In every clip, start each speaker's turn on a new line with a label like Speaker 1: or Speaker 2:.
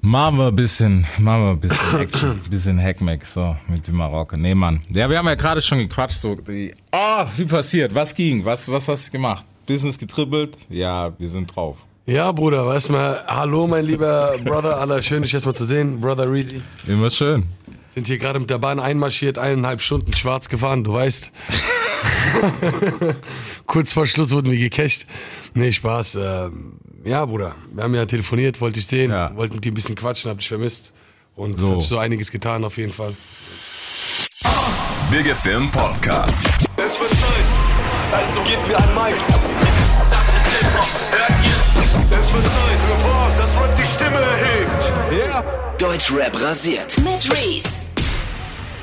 Speaker 1: Machen wir ein bisschen, machen wir ein bisschen Action, bisschen Hackmack, so, mit dem Marokko. Nee, Mann. Ja, wir haben ja gerade schon gequatscht, so, die, oh, wie passiert, was ging, was, was hast du gemacht? Business getribbelt? Ja, wir sind drauf.
Speaker 2: Ja, Bruder, erstmal, hallo, mein lieber Brother, aller schön, dich erstmal zu sehen, Brother Reezy.
Speaker 1: Immer schön.
Speaker 2: Sind hier gerade mit der Bahn einmarschiert, eineinhalb Stunden schwarz gefahren, du weißt. Kurz vor Schluss wurden wir gecasht. Nee, Spaß. Ähm, ja, Bruder, wir haben ja telefoniert, wollte ich sehen,
Speaker 1: Ja.
Speaker 2: wollte mit dir ein bisschen quatschen, hab dich vermisst. Und
Speaker 1: So.
Speaker 2: es hat sich so einiges getan, auf jeden Fall.
Speaker 3: Big FM Podcast.
Speaker 4: Es wird Zeit, also gebt mir ein Mic. Das ist Hip-Hop, hört ihr? Es wird Zeit für was, das Rap die Stimme erhebt.
Speaker 5: Deutschrap rasiert.
Speaker 6: Mit Reese.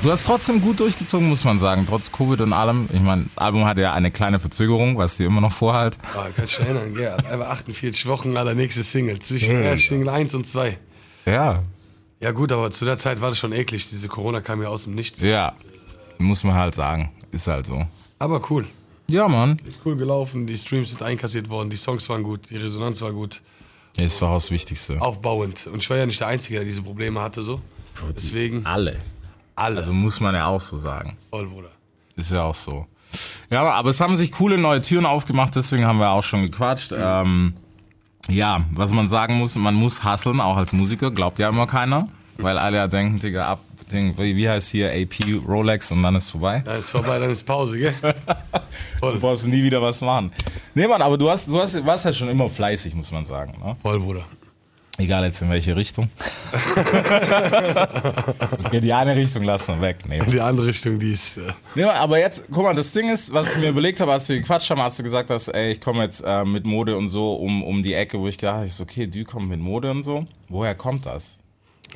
Speaker 1: Du hast trotzdem gut durchgezogen, muss man sagen, trotz Covid und allem. Ich meine, das Album hatte ja eine kleine Verzögerung, was dir immer noch vorhalt.
Speaker 2: Ah, kannst du dich erinnern, ja. Einfach 48 Wochen aller nächste Single. Zwischen erst Single 1 und 2.
Speaker 1: Ja,
Speaker 2: Ja gut, aber zu der Zeit war das schon eklig. Diese Corona kam ja aus dem Nichts.
Speaker 1: ja, muss man halt sagen, ist halt so.
Speaker 2: Aber cool.
Speaker 1: Ja, Mann,
Speaker 2: Ist cool gelaufen, die Streams sind einkassiert worden, die Songs waren gut, die Resonanz war gut,
Speaker 1: ist doch das Wichtigste.
Speaker 2: aufbauend. Und ich war ja nicht der Einzige, der diese Probleme hatte, so. Deswegen
Speaker 1: Alle.
Speaker 2: Alle.
Speaker 1: Also muss man ja auch so sagen.
Speaker 2: voll, Bruder.
Speaker 1: Ist ja auch so. Ja, aber- aber es haben sich coole neue Türen aufgemacht, deswegen haben wir auch schon gequatscht. Ähm, ja, was man sagen muss, man muss hustlen, auch als Musiker, glaubt ja immer keiner. Weil alle ja denken, Digga, ab, Ding, wie heißt hier AP Rolex und dann ist vorbei.
Speaker 2: Ja, ist vorbei, dann ist Pause, gell?
Speaker 1: Du
Speaker 2: Voll,
Speaker 1: brauchst nie wieder was machen. Nee, Mann, aber du hast, du hast, warst ja schon immer fleißig, muss man sagen. Ne?
Speaker 2: voll, Bruder.
Speaker 1: Egal jetzt in welche Richtung. okay, die eine Richtung lassen wir weg. Nee.
Speaker 2: Die andere Richtung, die ist. Äh,
Speaker 1: Ja, aber jetzt, guck mal, das Ding ist, was ich mir überlegt habe, als wir gequatscht haben, hast du gesagt, dass, ey, ich komme jetzt äh, mit Mode und so um, um die Ecke, wo ich gedacht habe, ich so, okay, du kommst mit Mode und so. Woher kommt das?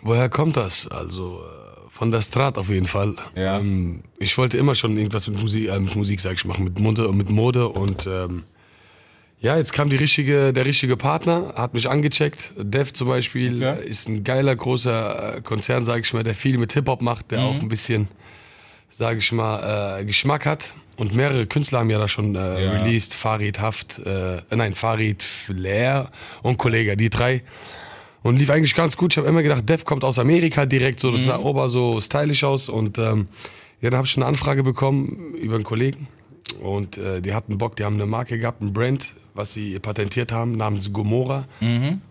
Speaker 2: woher kommt das? Also äh, von der Strat auf jeden Fall.
Speaker 1: Ja.
Speaker 2: Ähm, ich wollte immer schon irgendwas mit Musik, äh, mit Musik, sag ich, machen, mit Mode, mit Mode und ähm, ja, jetzt kam die richtige, der richtige Partner, hat mich angecheckt. Dev zum Beispiel
Speaker 1: Okay.
Speaker 2: ist ein geiler, großer äh, Konzern, sag ich mal, der viel mit Hip-Hop macht, der auch ein bisschen, sag ich mal, äh, Geschmack hat. Und mehrere Künstler haben ja da schon äh,
Speaker 1: Ja.
Speaker 2: released. Farid Haft, äh, nein, Farid Flair und Kollege, die drei. Und lief eigentlich ganz gut. Ich habe immer gedacht, Dev kommt aus Amerika direkt, so das sah ober so stylisch aus. Und ähm, ja, dann habe ich eine Anfrage bekommen über einen Kollegen. Und äh, die hatten Bock, die haben eine Marke gehabt, ein Brand, was sie patentiert haben, namens Gomorra.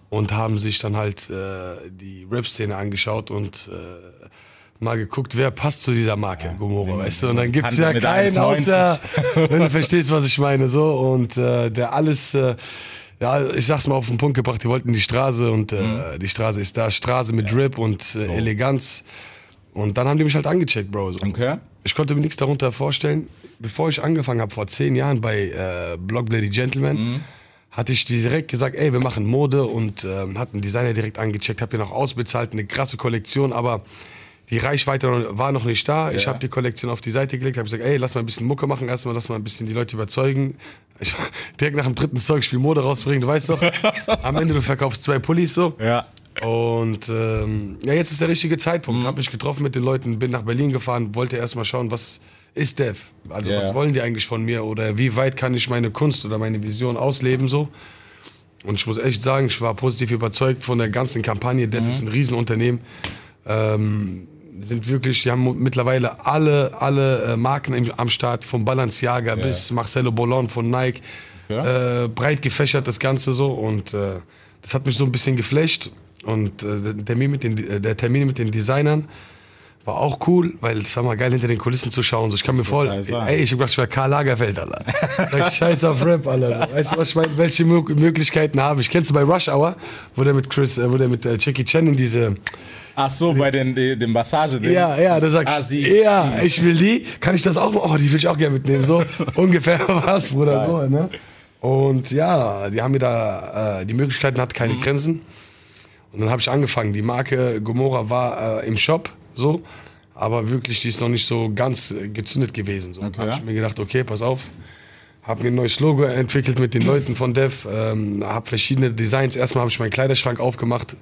Speaker 2: Und haben sich dann halt äh, die Rap-Szene angeschaut und äh, mal geguckt, wer passt zu dieser Marke, Gomorra, weißt du? Und dann gibt es ja keinen
Speaker 1: 1,90.
Speaker 2: außer, wenn du verstehst, was ich meine, so. Und äh, der alles, äh, ja, ich sag's mal auf den Punkt gebracht, die wollten die Straße und äh,
Speaker 1: Mhm.
Speaker 2: die Straße ist da, Straße mit Drip und äh, Eleganz. Und dann haben die mich halt angecheckt, Bro. So.
Speaker 1: Okay.
Speaker 2: Ich konnte mir nichts darunter vorstellen. Bevor ich angefangen habe, vor zehn Jahren bei äh, Block Bloody Gentleman, hatte ich direkt gesagt, ey, wir machen Mode und ähm, hat einen Designer direkt angecheckt, habe ihn auch ausbezahlt, eine krasse Kollektion, aber die Reichweite war noch nicht da. Ich
Speaker 1: Ja.
Speaker 2: habe die Kollektion auf die Seite gelegt, habe gesagt, ey, lass mal ein bisschen Mucke machen, erstmal lass mal ein bisschen die Leute überzeugen. Ich, direkt nach dem dritten Zeugspiel Mode rausbringen, du weißt doch. Am Ende du verkaufst zwei Pullis so.
Speaker 1: Ja.
Speaker 2: Und ähm, ja, jetzt ist der richtige Zeitpunkt. Hab mich getroffen mit den Leuten, bin nach Berlin gefahren, wollte erstmal schauen, was ist Dev? Also
Speaker 1: Ja.
Speaker 2: was wollen die eigentlich von mir oder wie weit kann ich meine Kunst oder meine Vision ausleben so? Und ich muss echt sagen, ich war positiv überzeugt von der ganzen Kampagne. Dev ist ein Riesenunternehmen. Ähm, sind wirklich, die haben mittlerweile alle, alle äh, Marken im, am Start, vom Balenciaga bis Marcelo Bollon von Nike.
Speaker 1: Ja.
Speaker 2: Äh, breit gefächert das Ganze so und äh, das hat mich so ein bisschen geflasht. Und äh, der, Termin mit den, äh, der Termin mit den Designern war auch cool, weil es war mal geil, hinter den Kulissen zu schauen. So, ich kann mir voll, ey, ich hab gedacht, ich wäre Karl Lagerfeld, Alter. Sag ich, Scheiß auf Rap, Alter. So, weißt du, was ich meine? Welche Mö- Möglichkeiten habe ich? Kennst du bei Rush Hour, wo der mit Chris, äh, wo der mit äh, Jackie Chan in diese,
Speaker 1: Ach so, bei den, den, dem Massage -Ding.
Speaker 2: ja, ja, da sag
Speaker 1: Ah,
Speaker 2: ich,
Speaker 1: sie.
Speaker 2: ja, ich will die, kann ich das auch mal, oh, die will ich auch gerne mitnehmen, so ungefähr was, Bruder, so, ne? Und ja, die haben mir da, äh, die Möglichkeiten hat
Speaker 1: Mhm.
Speaker 2: keine Grenzen. Und dann habe ich angefangen. Die Marke Gomorra war äh, im Shop, so, aber wirklich, die ist noch nicht so ganz äh, gezündet gewesen. So.
Speaker 1: Okay.
Speaker 2: habe ich mir gedacht, okay, pass auf. Habe mir ein neues Logo entwickelt mit den Leuten von Dev, ähm, habe verschiedene Designs. Erstmal habe ich meinen Kleiderschrank aufgemacht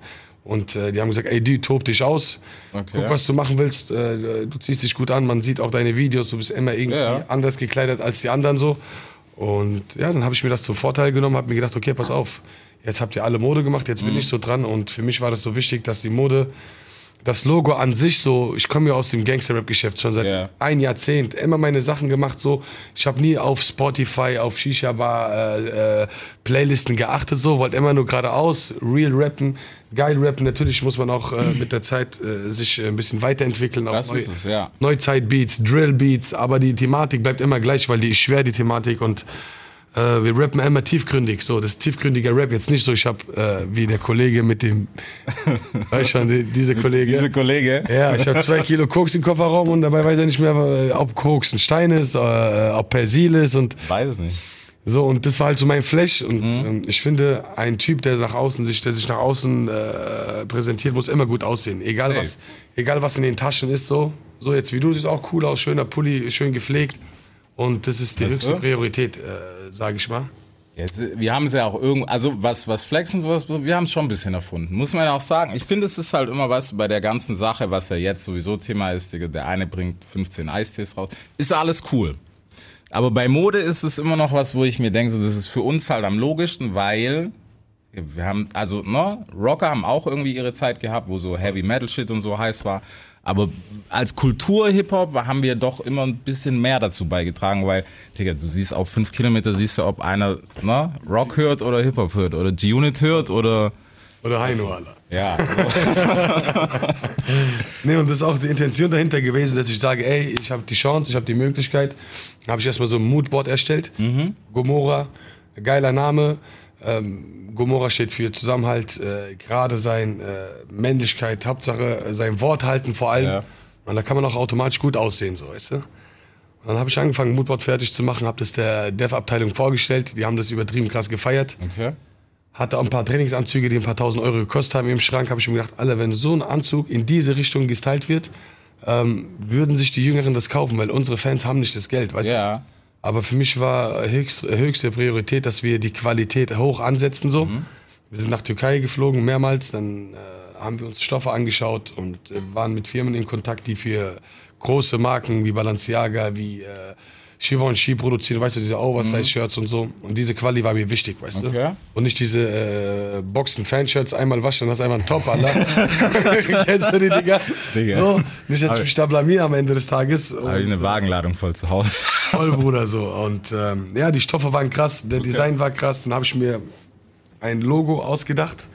Speaker 2: und äh, die haben gesagt, ey, du tob dich aus,
Speaker 1: Okay.
Speaker 2: guck, was du machen willst. Äh, du ziehst dich gut an, man sieht auch deine Videos, du bist immer irgendwie
Speaker 1: Ja, ja.
Speaker 2: anders gekleidet als die anderen so. Und ja, dann habe ich mir das zum Vorteil genommen, habe mir gedacht, okay, pass auf, Jetzt habt ihr alle Mode gemacht, jetzt bin
Speaker 1: Mhm.
Speaker 2: ich so dran und für mich war das so wichtig, dass die Mode, das Logo an sich so, ich komme ja aus dem Gangster-Rap-Geschäft schon seit
Speaker 1: Ja.
Speaker 2: ein Jahrzehnt, immer meine Sachen gemacht so, ich habe nie auf Spotify, auf Shisha-Bar, äh, äh, Playlisten geachtet so, wollte immer nur geradeaus, real rappen, geil rappen, natürlich muss man auch äh, mit der Zeit äh, sich äh, ein bisschen weiterentwickeln.
Speaker 1: Das
Speaker 2: auch
Speaker 1: ist es, ja.
Speaker 2: Neuzeit-Beats, Drill-Beats, aber die Thematik bleibt immer gleich, weil die ist schwer, die Thematik und äh, wir rappen immer tiefgründig, so, das ist tiefgründiger Rap, jetzt nicht so, ich hab, äh, wie der Kollege mit dem, weißt schon, die, diese Kollege.
Speaker 1: Diese Kollege.
Speaker 2: ja, ich habe zwei Kilo Koks im Kofferraum und dabei weiß er nicht mehr, äh, ob Koks ein Stein ist, äh, ob Persil ist und
Speaker 1: Weiß es nicht.
Speaker 2: so, und das war halt so mein Flash. Und ähm, ich finde, ein Typ, der nach außen sich, der sich nach außen äh, präsentiert, muss immer gut aussehen. Egal
Speaker 1: Safe.
Speaker 2: was, egal was in den Taschen ist, so. So jetzt wie du, siehst auch cool aus, schöner Pulli, schön gepflegt. Und das ist die
Speaker 1: Weißt
Speaker 2: höchste
Speaker 1: du?
Speaker 2: Priorität, äh, sage ich mal.
Speaker 1: Jetzt, wir haben es ja auch irgendwo, also was, was Flex und sowas, wir haben es schon ein bisschen erfunden. Muss man ja auch sagen. Ich finde, es ist halt immer, weißt du, bei der ganzen Sache, was ja jetzt sowieso Thema ist, der eine bringt 15 Eistees raus, ist alles cool. Aber bei Mode ist es immer noch was, wo ich mir denke, so, das ist für uns halt am logischsten, weil wir haben, also, ne, Rocker haben auch irgendwie ihre Zeit gehabt, wo so Heavy Metal Shit und so heiß war. Aber als Kultur-Hip-Hop haben wir doch immer ein bisschen mehr dazu beigetragen, weil, Digga, du siehst auf fünf Kilometer, siehst du, ob einer ne, Rock hört oder Hip-Hop hört oder G-Unit hört oder,
Speaker 2: Oder Heino, Alter.
Speaker 1: ja.
Speaker 2: Nee, und das ist auch die Intention dahinter gewesen, dass ich sage, ey, ich habe die Chance, ich habe die Möglichkeit. Habe ich erstmal so ein Moodboard erstellt. Gomorra, geiler Name. Ähm, Gomorra steht für Zusammenhalt, äh, gerade sein, äh, Männlichkeit, Hauptsache äh, sein Wort halten vor allem.
Speaker 1: Ja.
Speaker 2: Und da kann man auch automatisch gut aussehen, so, weißt du? Und dann habe ich angefangen, Moodboard fertig zu machen, habe das der Dev-Abteilung vorgestellt. Die haben das übertrieben krass gefeiert
Speaker 1: Okay.
Speaker 2: hatte auch ein paar Trainingsanzüge, die ein paar tausend Euro gekostet haben im Schrank, habe ich mir gedacht, Alter, wenn so ein Anzug in diese Richtung gestylt wird, ähm, würden sich die Jüngeren das kaufen, weil unsere Fans haben nicht das Geld, weißt du? Aber für mich war höchst, höchste Priorität, dass wir die Qualität hoch ansetzen so. Wir sind nach Türkei geflogen mehrmals, dann äh, haben wir uns Stoffe angeschaut und äh, waren mit Firmen in Kontakt, die für große Marken wie Balenciaga, wie äh, Givenchy produzieren, weißt du, diese Oversize-Shirts und so. Und diese Quali war mir wichtig, weißt
Speaker 1: Okay.
Speaker 2: du? Und nicht diese äh, Boxen-Fanshirts einmal waschen, dann hast du einmal einen Top, Alter. Kennst du die, Digga?
Speaker 1: Digga.
Speaker 2: So, nicht, dass ich mich da blamier am Ende des Tages.
Speaker 1: Habe ich
Speaker 2: Und,
Speaker 1: eine Wagenladung voll zu Hause.
Speaker 2: Voll, Bruder, so. Und ähm, ja, die Stoffe waren krass, der Design war krass. Dann habe ich mir ein Logo ausgedacht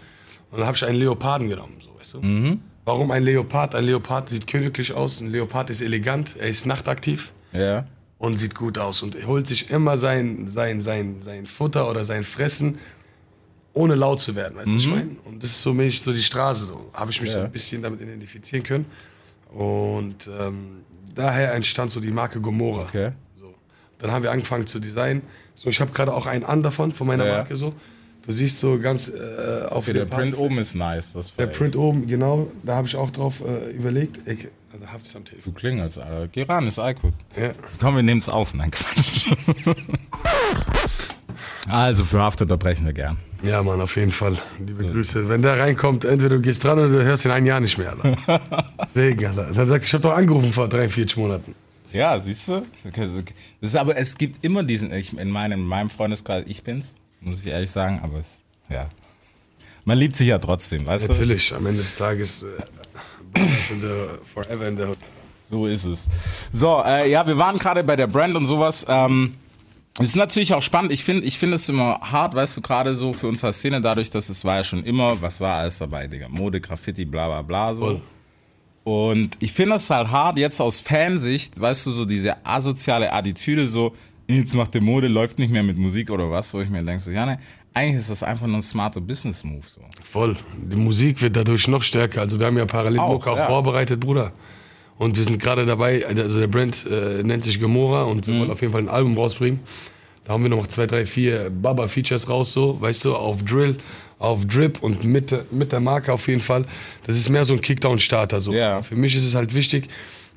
Speaker 2: und dann habe ich einen Leoparden genommen, so, weißt du? Warum ein Leopard? Ein Leopard sieht königlich aus, ein Leopard ist elegant, er ist nachtaktiv
Speaker 1: Ja.
Speaker 2: Und sieht gut aus und holt sich immer sein, sein, sein, sein Futter oder sein Fressen, ohne laut zu werden, weißt du, was ich meine? Und das ist so mäßig so die Straße, so habe ich mich so
Speaker 1: Ja.
Speaker 2: ein bisschen damit identifizieren können. Und ähm, daher entstand so die Marke Gomorra.
Speaker 1: Okay.
Speaker 2: So. Dann haben wir angefangen zu designen. So, ich habe gerade auch einen an davon, von meiner
Speaker 1: Ja.
Speaker 2: Marke so. Du siehst so ganz äh, auf
Speaker 1: Okay, der Print oben ist nice. Das
Speaker 2: Der. Print oben, genau, da habe ich auch drauf äh, überlegt. Ich, da habt es am
Speaker 1: Du
Speaker 2: Telefon.
Speaker 1: klingelst, Alter. Geh ran, ist Alkut.
Speaker 2: Ja.
Speaker 1: Komm, wir nehmen es auf. Nein, Quatsch. also, für Haft unterbrechen wir gern.
Speaker 2: Ja, Mann, auf jeden Fall. Liebe Grüße. Wenn der reinkommt, entweder du gehst dran oder du hörst ihn ein Jahr nicht mehr, Alter. Deswegen, Alter. Dann sagt, ich habe doch angerufen vor 43 Monaten.
Speaker 1: Ja, siehst du? Das ist aber, es gibt immer diesen, ich, in, meinem, in meinem Freundeskreis, ich bin's, muss ich ehrlich sagen, aber es, ja. Man liebt sich ja trotzdem, weißt du?
Speaker 2: Natürlich, am Ende des Tages, äh, in the, forever in the hood.
Speaker 1: So ist es. So, äh, ja, wir waren gerade bei der Brand und sowas. Ähm, ist natürlich auch spannend. Ich finde ich finde es immer hart, weißt du, gerade so für unsere Szene, dadurch, dass es war ja schon immer, was war alles dabei, Digga? Mode, Graffiti, bla bla bla so.
Speaker 2: Voll.
Speaker 1: Und ich finde es halt hart, jetzt aus Fansicht, weißt du, so diese asoziale Attitüde, so, jetzt macht der Mode, läuft nicht mehr mit Musik oder was, wo ich mir denke, so, ja, ne, eigentlich ist das einfach nur ein smarter Business-Move, so.
Speaker 2: Voll. Die Musik wird dadurch noch stärker. Also wir haben ja parallel
Speaker 1: Auch,
Speaker 2: auch
Speaker 1: ja.
Speaker 2: vorbereitet, Bruder. Und wir sind gerade dabei, also der Brand äh, nennt sich Gemora und
Speaker 1: Mhm.
Speaker 2: wir wollen auf jeden Fall ein Album rausbringen. Da haben wir noch zwei, drei, vier Baba-Features raus, so, weißt du, auf Drill, auf Drip und mit, der- mit der Marke auf jeden Fall. Das ist mehr so ein Kickdown-Starter. So.
Speaker 1: Ja.
Speaker 2: Für mich ist es halt wichtig,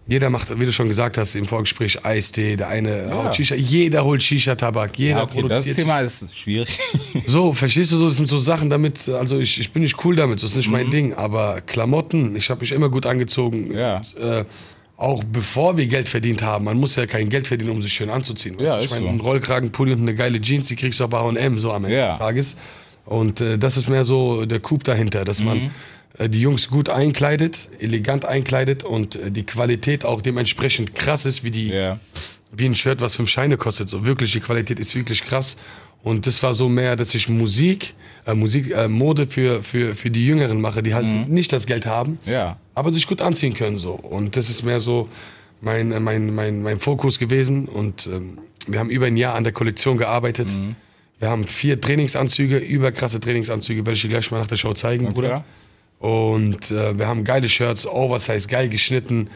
Speaker 2: jeder macht, wie du schon gesagt hast im Vorgespräch, Eistee, der eine haut Shisha, jeder holt Shisha-Tabak, jeder
Speaker 1: Ja, okay, das
Speaker 2: produziert.
Speaker 1: Thema ist schwierig.
Speaker 2: So, verstehst du so, das sind so Sachen damit, also ich, ich bin nicht cool damit, das ist nicht mein Ding, aber Klamotten, ich habe mich immer gut angezogen.
Speaker 1: Mhm. Ja.
Speaker 2: Und, äh, auch bevor wir Geld verdient haben, man muss ja kein Geld verdienen, um sich schön anzuziehen.
Speaker 1: Ja,
Speaker 2: ich meine,
Speaker 1: so.
Speaker 2: ein Rollkragenpulli und eine geile Jeans, die kriegst du auch bei H&M so am Ende
Speaker 1: Ja.
Speaker 2: des Tages. Und äh, das ist mehr so der Coup dahinter, dass man äh, die Jungs gut einkleidet, elegant einkleidet und äh, die Qualität auch dementsprechend krass ist, wie die
Speaker 1: Ja.
Speaker 2: wie ein Shirt, was fünf Scheine kostet. So wirklich, die Qualität ist wirklich krass. Und das war so mehr, dass ich Musik, äh, Musik, äh, Mode für, für, für die Jüngeren mache, die halt nicht das Geld haben,
Speaker 1: Ja.
Speaker 2: aber sich gut anziehen können. So. Und das ist mehr so mein, äh, mein, mein, mein Fokus gewesen. Und ähm, wir haben über ein Jahr an der Kollektion gearbeitet. Wir haben vier Trainingsanzüge, überkrasse Trainingsanzüge, werde ich dir gleich mal nach der Show zeigen, Bruder. Und äh, wir haben geile Shirts, Oversize, geil geschnitten.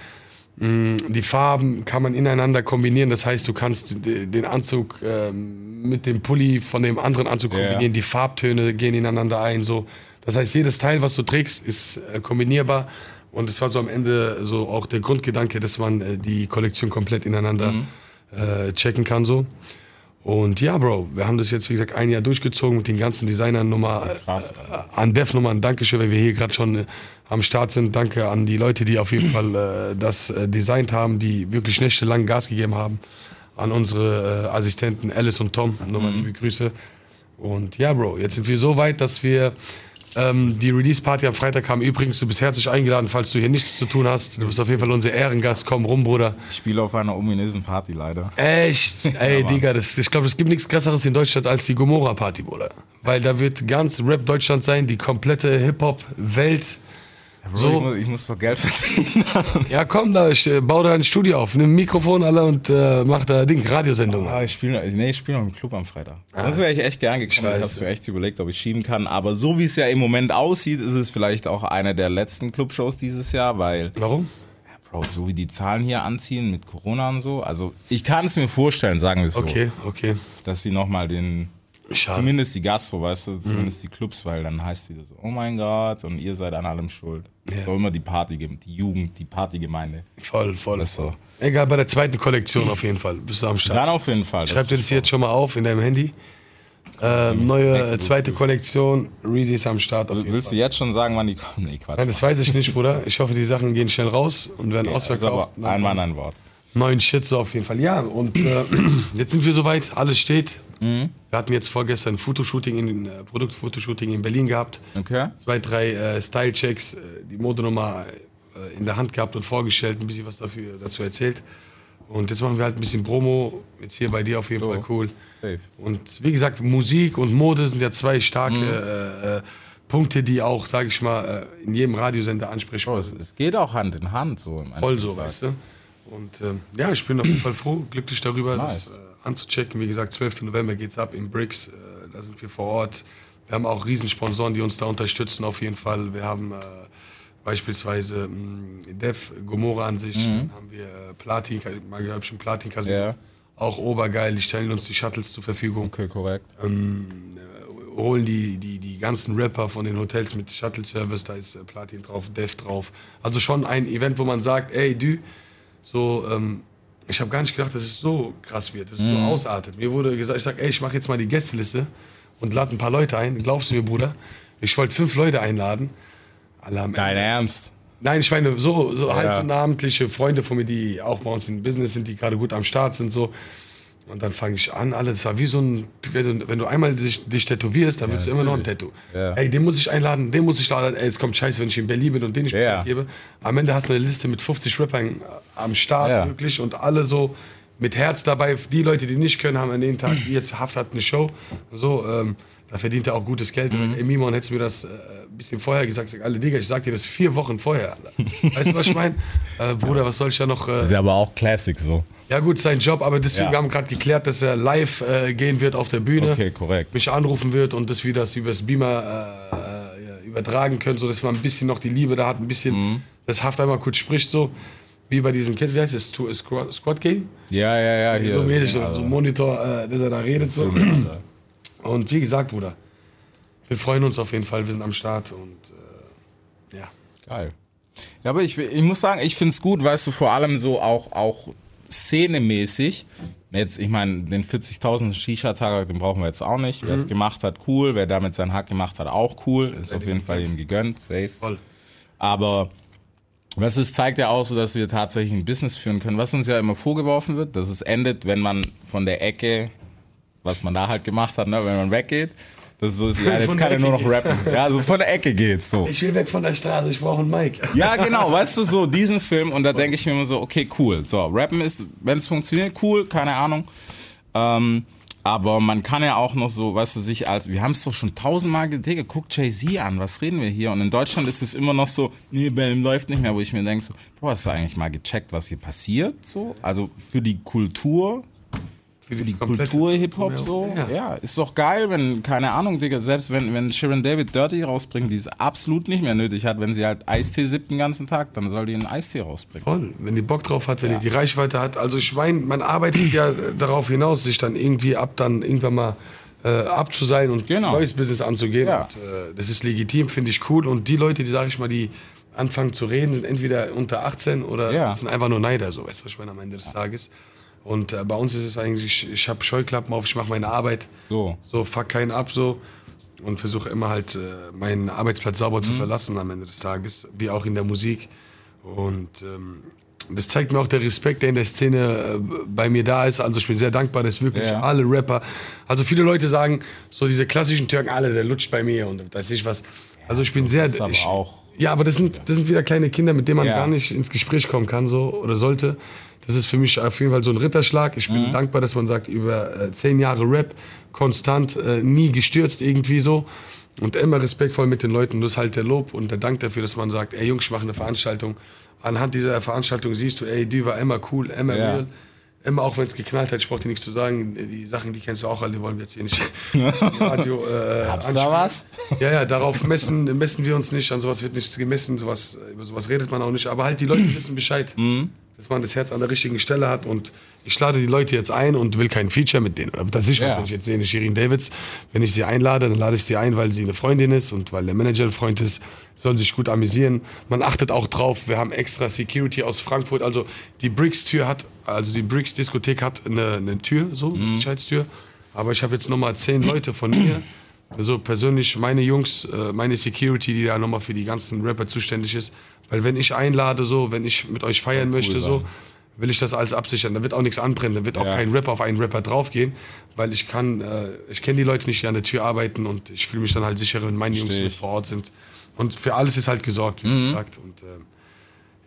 Speaker 2: Mm, Die Farben kann man ineinander kombinieren. Das heißt, du kannst den Anzug ähm, mit dem Pulli von dem anderen Anzug kombinieren. Die Farbtöne gehen ineinander ein. So. Das heißt, jedes Teil, was du trägst, ist äh, kombinierbar. Und es war so am Ende so auch der Grundgedanke, dass man äh, die Kollektion komplett ineinander äh, checken kann. So. Und ja, Bro, wir haben das jetzt, wie gesagt, ein Jahr durchgezogen mit den ganzen Designern. Nochmal
Speaker 1: Krass.
Speaker 2: äh, an Def nochmal ein Dankeschön, weil wir hier gerade schon äh, am Start sind. Danke an die Leute, die auf jeden Fall äh, das äh, designt haben, die wirklich nächtelang Gas gegeben haben. An unsere äh, Assistenten Alice und Tom. Nochmal liebe Grüße. Und ja, Bro, jetzt sind wir so weit, dass wir ähm, die Release-Party am Freitag haben. Übrigens, du bist herzlich eingeladen, falls du hier nichts zu tun hast. Du bist auf jeden Fall unser Ehrengast. Komm rum, Bruder.
Speaker 1: Ich spiele auf einer ominösen Party leider.
Speaker 2: Echt? Ey. Digga, das, ich glaube, es gibt nichts krasseres in Deutschland als die Gomorra-Party, Bruder. Weil da wird ganz Rap Deutschland sein, die komplette Hip-Hop-Welt.
Speaker 1: Bro,
Speaker 2: So.
Speaker 1: ich, muss, ich muss doch Geld verdienen.
Speaker 2: Ja, komm, da, ich, äh, bau da ein Studio auf, nimm ein Mikrofon alle und äh, mach da Ding, Radiosendung.
Speaker 1: Ah, ich spiele nee, ich spiel noch im Club am Freitag. Sonst wäre ich echt gern gekommen. Ich habe mir echt überlegt, ob ich schieben kann. Aber so wie es ja im Moment aussieht, ist es vielleicht auch eine der letzten Clubshows dieses Jahr, weil,
Speaker 2: Warum?
Speaker 1: Bro, so wie die Zahlen hier anziehen mit Corona und so. Also ich kann es mir vorstellen, sagen wir es so,
Speaker 2: Okay, okay.
Speaker 1: dass sie nochmal den,
Speaker 2: Schade.
Speaker 1: zumindest die Gastro, weißt du,
Speaker 2: Mhm.
Speaker 1: zumindest die Clubs, weil dann heißt es wieder so, oh mein Gott, und ihr seid an allem schuld.
Speaker 2: Ja.
Speaker 1: So immer die Party, die Jugend, die Partygemeinde.
Speaker 2: Voll, voll.
Speaker 1: Das so.
Speaker 2: Egal, bei der zweiten Kollektion auf jeden Fall. Bist du am Start.
Speaker 1: Dann auf jeden Fall.
Speaker 2: Schreib dir das jetzt schon mal auf in deinem Handy. Äh, neue äh, zweite Kollektion, Reezy ist am Start auf jeden
Speaker 1: Willst du
Speaker 2: Fall.
Speaker 1: jetzt schon sagen, wann die kommen? Nee, Quatsch.
Speaker 2: Nein, das weiß ich nicht, Bruder. Ich hoffe, die Sachen gehen schnell raus und werden
Speaker 1: das ist aber
Speaker 2: ausverkauft.
Speaker 1: ein Mann, ein Wort.
Speaker 2: Neuen Shit so auf jeden Fall. Ja, und äh, jetzt sind wir soweit, alles steht.
Speaker 1: Mhm.
Speaker 2: Wir hatten jetzt vorgestern ein Fotoshooting, in, äh, Produktfotoshooting in Berlin gehabt.
Speaker 1: Okay?
Speaker 2: Zwei, drei äh, Style-Checks, äh, die Modenummer äh, in der Hand gehabt und vorgestellt, ein bisschen was dafür, dazu erzählt. Und jetzt machen wir halt ein bisschen Promo, jetzt hier bei dir auf jeden
Speaker 1: So.
Speaker 2: Fall cool.
Speaker 1: Safe.
Speaker 2: Und wie gesagt, Musik und Mode sind ja zwei starke
Speaker 1: Mhm.
Speaker 2: äh, äh, Punkte, die auch, sage ich mal, äh, in jedem Radiosender ansprechbar
Speaker 1: Bro, es, es geht auch Hand in Hand so.
Speaker 2: Voll so, weißt du. Und ähm, ja, ich bin auf jeden Fall froh, glücklich darüber,
Speaker 1: Nice.
Speaker 2: das äh, anzuchecken. Wie gesagt, 12. November geht's ab im Bricks. Äh, da sind wir vor Ort. Wir haben auch Riesensponsoren, die uns da unterstützen auf jeden Fall. Wir haben äh, beispielsweise mh, Def, Gomorra an sich, dann haben wir äh, Platin, mal habe ich schon Platin Casino.
Speaker 1: Mhm. Ja.
Speaker 2: Auch obergeil, die stellen uns die Shuttles zur Verfügung
Speaker 1: Okay, korrekt.
Speaker 2: holen die, die, die ganzen Rapper von den Hotels mit Shuttle-Service, da ist äh, Platin drauf, Def drauf. Also schon ein Event, wo man sagt, ey, du, so, ähm, ich habe gar nicht gedacht, dass es so krass wird, dass es so ausartet. Mir wurde gesagt, ich sag, ey, ich mache jetzt mal die Gästeliste und lade ein paar Leute ein. Glaubst du mir, Bruder? Ich wollte fünf Leute einladen. Alle am
Speaker 1: Dein
Speaker 2: Ende.
Speaker 1: Ernst?
Speaker 2: Nein, ich meine, so, so halt
Speaker 1: Ja.
Speaker 2: so namentliche Freunde von mir, die auch bei uns im Business sind, die gerade gut am Start sind, so. Und dann fange ich an, alles war wie so ein, wenn du- einmal dich, dich tätowierst, dann willst du immer noch ein Tattoo.
Speaker 1: Ja.
Speaker 2: Ey, den muss ich einladen, den muss ich laden, ey, es kommt scheiße, wenn ich in Berlin bin und den ich
Speaker 1: Ja.
Speaker 2: Gebe. Am Ende hast du eine Liste mit 50 Rappern am Start,
Speaker 1: Ja.
Speaker 2: wirklich, und alle so mit Herz dabei. Die Leute, die nicht können, haben an dem Tag, wie jetzt Haft hat eine Show, so, ähm, da verdient er auch gutes Geld.
Speaker 1: Mhm.
Speaker 2: Ey, Mimon, hättest du mir das äh, ein bisschen vorher gesagt, sag, alle Digga, ich sag dir das vier Wochen vorher. Alter. Weißt du, was ich meine? Äh, Bruder, was soll ich da noch... Äh,
Speaker 1: Ist ja aber auch Classic so.
Speaker 2: Ja gut, sein Job, aber deswegen
Speaker 1: Ja.
Speaker 2: wir haben gerade geklärt, dass er live äh, gehen wird auf der Bühne.
Speaker 1: Okay, korrekt.
Speaker 2: Mich anrufen wird und dass wir das übers Beamer äh, äh, übertragen können, so dass man ein bisschen noch die Liebe da hat, ein bisschen
Speaker 1: Mhm.
Speaker 2: das Haft einmal kurz spricht, so wie bei diesen Kids, wie heißt das? To- Squad, Squad Game?
Speaker 1: Ja, ja, ja. Hier,
Speaker 2: so mäßig, so,
Speaker 1: also,
Speaker 2: so ein Monitor, äh, dass er da redet. So. Und wie gesagt, Bruder, wir freuen uns auf jeden Fall, wir sind am Start und äh, ja.
Speaker 1: Geil. Ja, aber ich, ich muss sagen, ich finde es gut, weißt du, vor allem so auch, auch szenemäßig. Jetzt, ich meine, den 40.000 Shisha-Tag, den brauchen wir jetzt auch nicht. Wer es gemacht hat, cool. Wer damit seinen Hack gemacht hat, auch cool. Ist auf jeden Fall ihm gegönnt, safe.
Speaker 2: Voll.
Speaker 1: Aber was es zeigt ja auch so, dass wir tatsächlich ein Business führen können, was uns ja immer vorgeworfen wird, dass es endet, wenn man von der Ecke, was man da halt gemacht hat, ne, wenn man weggeht. Das ist so, ist, ja, jetzt kann er nur noch rappen. Ja, so von der Ecke geht's so.
Speaker 2: Ich will weg von der Straße, ich brauche einen Mike.
Speaker 1: Ja, genau, weißt du, so diesen Film und da denke ich mir immer so, okay, cool. So, Rappen ist, wenn es funktioniert, cool, keine Ahnung. Ähm, aber man kann ja auch noch so, weißt du, sich als, wir haben es doch schon tausendmal Digga, guck Jay-Z an, was reden wir hier? Und in Deutschland ist es immer noch so, nee, bei ihm läuft nicht mehr, wo ich mir denke so, Bro, hast du eigentlich mal gecheckt, was hier passiert? So, also für die Kultur, für die Kultur Hip-Hop so.
Speaker 2: Ja.
Speaker 1: Ja. ist doch geil, wenn, keine Ahnung, Digga, selbst wenn, wenn Sharon David Dirty rausbringt, die es absolut nicht mehr nötig hat, wenn sie halt Eistee sippt den ganzen Tag, dann soll die einen Eistee rausbringen.
Speaker 2: Voll, wenn die Bock drauf hat, wenn die die Reichweite hat. Also ich meine, man arbeitet ja darauf hinaus, sich dann irgendwie ab, dann irgendwann mal äh, ab zu sein und
Speaker 1: Genau.
Speaker 2: neues Business anzugehen.
Speaker 1: Ja.
Speaker 2: Und, äh, das ist legitim, finde ich cool. Und die Leute, die, sag ich mal, die anfangen zu reden, sind entweder unter 18 oder
Speaker 1: Ja.
Speaker 2: sind einfach nur Neider, so weißt du, was ich meine, am Ende des Tages. Und äh, bei uns ist es eigentlich, ich, ich habe Scheuklappen auf, ich mache meine Arbeit.
Speaker 1: So.
Speaker 2: So, fuck keinen ab, so. Und versuche immer halt äh, meinen Arbeitsplatz sauber
Speaker 1: Mhm.
Speaker 2: zu verlassen am Ende des Tages, wie auch in der Musik. Und ähm, das zeigt mir auch der Respekt, der in der Szene äh, bei mir da ist. Also ich bin sehr dankbar, dass wirklich
Speaker 1: Ja.
Speaker 2: alle Rapper, also viele Leute sagen, so diese klassischen Türken, alle, der lutscht bei mir und weiß ich was. Also ich bin sehr...
Speaker 1: ist aber
Speaker 2: ich,
Speaker 1: auch-
Speaker 2: Ja, aber das sind, das sind wieder kleine Kinder, mit denen man
Speaker 1: Ja.
Speaker 2: gar nicht ins Gespräch kommen kann so oder sollte. Das ist für mich auf jeden Fall so ein Ritterschlag. Ich
Speaker 1: Mhm.
Speaker 2: bin dankbar, dass man sagt, über äh, zehn Jahre Rap, konstant, äh, nie gestürzt irgendwie so. Und immer respektvoll mit den Leuten. Das ist halt der Lob und der Dank dafür, dass man sagt, ey Jungs, ich mache eine Veranstaltung. Anhand dieser Veranstaltung siehst du, ey, die war immer cool, immer
Speaker 1: Ja.
Speaker 2: real. Immer auch wenn es geknallt hat, ich brauch dir nichts zu sagen. Die Sachen, die kennst du auch alle, die wollen wir jetzt hier nicht Radio äh,
Speaker 1: Gab's da was?
Speaker 2: Ja, ja, darauf messen, messen wir uns nicht, an sowas wird nichts gemessen, sowas, über sowas redet man auch nicht. Aber halt die Leute wissen Bescheid, dass man das Herz an der richtigen Stelle hat. Und ich lade die Leute jetzt ein und will kein Feature mit denen. Oder das ist was,
Speaker 1: Ja.
Speaker 2: wenn ich jetzt sehe, eine Shirin Davids, wenn ich sie einlade, dann lade ich sie ein, weil sie eine Freundin ist und weil der Manager ein Freund ist, soll sich gut amüsieren. Man achtet auch drauf, wir haben extra Security aus Frankfurt. Also die Bricks-Tür hat, also die Bricks-Diskothek hat eine, eine Tür, so, eine Sicherheitstür. Aber ich habe jetzt nochmal zehn Leute von mir. Also persönlich meine Jungs, äh, meine Security, die da nochmal für die ganzen Rapper zuständig ist. Weil wenn ich einlade, so, wenn ich mit euch feiern möchte, so, will ich das alles absichern. Da wird auch nichts anbrennen, da wird auch
Speaker 1: Ja.
Speaker 2: kein Rapper auf einen Rapper draufgehen, weil ich kann, äh, ich kenne die Leute nicht, die an der Tür arbeiten und ich fühle mich dann halt sicherer, wenn meine Jungs mit vor Ort sind. Und für alles ist halt gesorgt, wie
Speaker 1: Mhm.
Speaker 2: gesagt. Und ähm,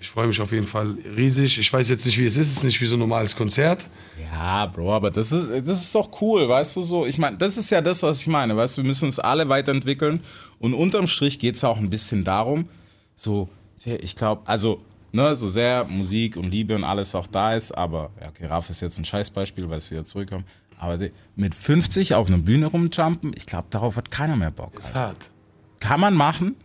Speaker 2: ich freue mich auf jeden Fall riesig. Ich weiß jetzt nicht, wie es ist. Es ist nicht wie so ein normales Konzert.
Speaker 1: Ja, Bro, aber das ist, das ist doch cool, weißt du so. Ich meine, das ist ja das, was ich meine, weißt du, wir müssen uns alle weiterentwickeln. Und unterm Strich geht es auch ein bisschen darum, so, ich glaube, also, ne, so sehr Musik und Liebe und alles auch da ist, aber, ja, okay, Raff ist jetzt ein Scheißbeispiel, weil es wieder zurückkommt. Aber mit 50 auf einer Bühne rumjumpen, ich glaube, darauf hat keiner mehr Bock.
Speaker 2: Ist hart.
Speaker 1: Kann man machen,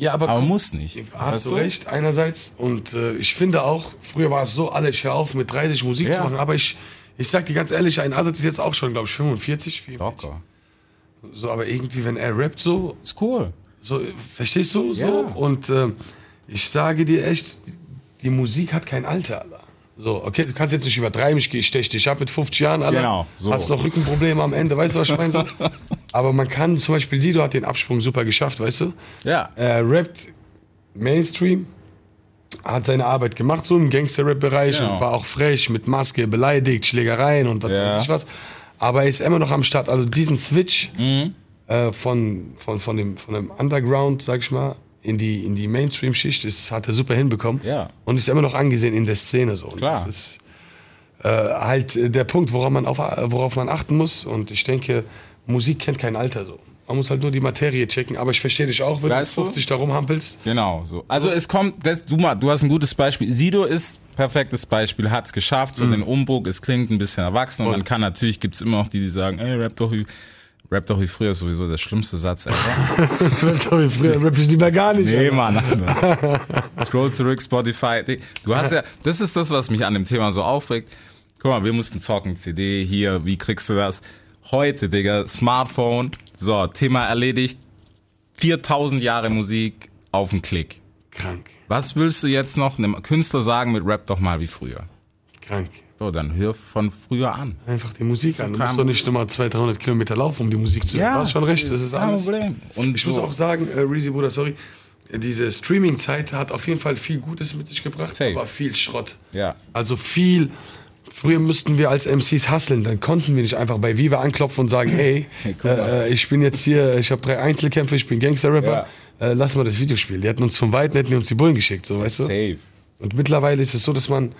Speaker 2: Ja, aber,
Speaker 1: aber muss nicht.
Speaker 2: Hast du recht, einerseits. Und äh, ich finde auch, früher war es so, alle, ich höre auf mit 30 Musik
Speaker 1: Ja.
Speaker 2: zu machen, aber ich, ich sag dir ganz ehrlich, ein Asatz ist jetzt auch schon, glaube ich, 45, 44.
Speaker 1: Locker.
Speaker 2: So, aber irgendwie, wenn er rappt so,
Speaker 1: Ist cool.
Speaker 2: so verstehst du? So.
Speaker 1: Ja.
Speaker 2: Und ähm, ich sage dir echt, die Musik hat kein Alter, Alter. So, okay, du kannst jetzt nicht übertreiben, ich, ich stech dich ab mit 50 Jahren, Alter.
Speaker 1: Genau, so.
Speaker 2: Hast noch Rückenprobleme am Ende, weißt du, was ich meine? So. Aber man kann zum Beispiel, Sido hat den Absprung super geschafft, weißt du?
Speaker 1: Ja.
Speaker 2: Er rappt Mainstream, hat seine Arbeit gemacht, so im Gangster-Rap-Bereich
Speaker 1: Genau.
Speaker 2: und war auch frech, mit Maske, beleidigt, Schlägereien und was
Speaker 1: Ja.
Speaker 2: weiß ich was. Aber er ist immer noch am Start. Also diesen Switch
Speaker 1: Mhm.
Speaker 2: äh, von, von, von, dem, von dem Underground, sag ich mal, in die, in die Mainstream-Schicht ist, hat er super hinbekommen.
Speaker 1: Ja.
Speaker 2: Und ist immer noch angesehen in der Szene. So. Und
Speaker 1: Klar.
Speaker 2: Das ist äh, halt äh, der Punkt, worauf man, auf, worauf man achten muss. Und ich denke, Musik kennt kein Alter so. Man muss halt nur die Materie checken. Aber ich verstehe dich auch, wenn
Speaker 1: Weißt
Speaker 2: du
Speaker 1: du?
Speaker 2: 50 da rumhampelst.
Speaker 1: Genau, so. Also es kommt, das, du, du hast ein gutes Beispiel. Sido ist perfektes Beispiel, hat es geschafft, so den Umbruch, es klingt ein bisschen erwachsen und man kann natürlich, gibt es immer noch die, die sagen, ey, rap doch wie, rap doch wie früher, ist sowieso der schlimmste Satz ever.
Speaker 2: Früher rapp ich lieber gar nicht.
Speaker 1: nee. Mann. Scroll zurück, Spotify. Du hast ja, das ist das, was mich an dem Thema so aufregt. Guck mal, wir mussten zocken, CD, hier, wie kriegst du das? Heute, Digga, Smartphone, so, Thema erledigt, 4000 Jahre Musik auf den Klick.
Speaker 2: Krank,
Speaker 1: Was willst du jetzt noch einem Künstler sagen mit Rap doch mal wie früher?
Speaker 2: krank.
Speaker 1: So, dann hör von früher an.
Speaker 2: Einfach die Musik an. Du musst doch nicht nochmal 200, 300 Kilometer laufen, um die Musik zu hören. du hast schon recht, das ist alles.
Speaker 1: Problem. Und
Speaker 2: Ich
Speaker 1: so,
Speaker 2: muss auch sagen, äh, Reezy Bruder, sorry, diese Streaming-Zeit hat auf jeden Fall viel Gutes mit sich gebracht,
Speaker 1: Safe.
Speaker 2: aber viel Schrott.
Speaker 1: Ja.
Speaker 2: Also viel, früher müssten wir als MCs hustlen, dann konnten wir nicht einfach bei Viva anklopfen und sagen, ey,
Speaker 1: guck mal.
Speaker 2: äh, äh, ich bin jetzt hier, ich habe drei Einzelkämpfe, ich bin Gangster-Rapper, äh, lass mal das Video spielen. Die hätten uns von Weitem, hätten die uns die Bullen geschickt, so, weißt du?
Speaker 1: Safe.
Speaker 2: Und mittlerweile ist es so, dass man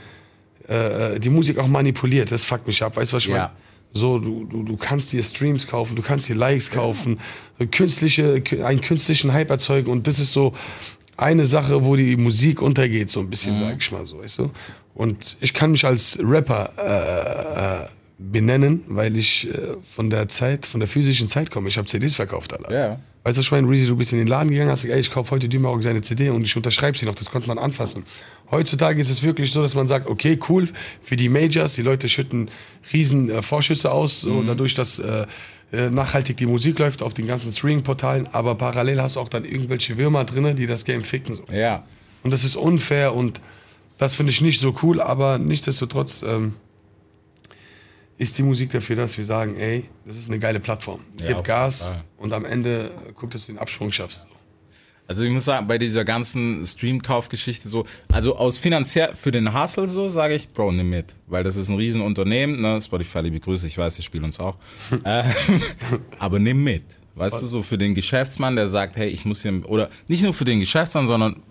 Speaker 2: äh, die Musik auch manipuliert. Das fuckt mich ab. Weißt du, was ich
Speaker 1: Ja.
Speaker 2: meine? So, du, du, du kannst dir Streams kaufen, du kannst dir Likes kaufen, künstliche, einen künstlichen Hype erzeugen. Und das ist so eine Sache, wo die Musik untergeht, so ein bisschen, sag ich mal so, weißt du? Und ich kann mich als Rapper äh, äh, benennen, weil ich äh, von der Zeit, von der physischen Zeit komme. Ich habe CDs verkauft, Alter.
Speaker 1: Ja.
Speaker 2: Weißt du, ich meine, Reezy, du bist in den Laden gegangen, hast gesagt, ey, ich kaufe heute Dümerog seine CD und ich unterschreibe sie noch, das konnte man anfassen. Heutzutage ist es wirklich so, dass man sagt, okay, cool, für die Majors, die Leute schütten riesen äh, Vorschüsse aus, so dadurch, dass äh, nachhaltig die Musik läuft auf den ganzen Streaming-Portalen, aber parallel hast du auch dann irgendwelche Würmer drin, die das Game ficken.
Speaker 1: Ja.
Speaker 2: Und das ist unfair und das finde ich nicht so cool, aber nichtsdestotrotz ähm, ist die Musik dafür, dass wir sagen, ey, das ist eine geile Plattform.
Speaker 1: Ja,
Speaker 2: Gib
Speaker 1: jeden
Speaker 2: Gas und am Ende äh, guck, dass du den Absprung schaffst.
Speaker 1: Also ich muss sagen, bei dieser ganzen Stream-Kauf-Geschichte so, also aus finanziell für den Hustle so, sage ich, Bro, nimm mit. Weil das ist ein Riesenunternehmen, ne? Spotify, liebe Grüße, ich weiß, die spielen uns auch. äh, aber nimm mit. Weißt du, so für den Geschäftsmann, der sagt, hey, ich muss hier, oder nicht nur für den Geschäftsmann, sondern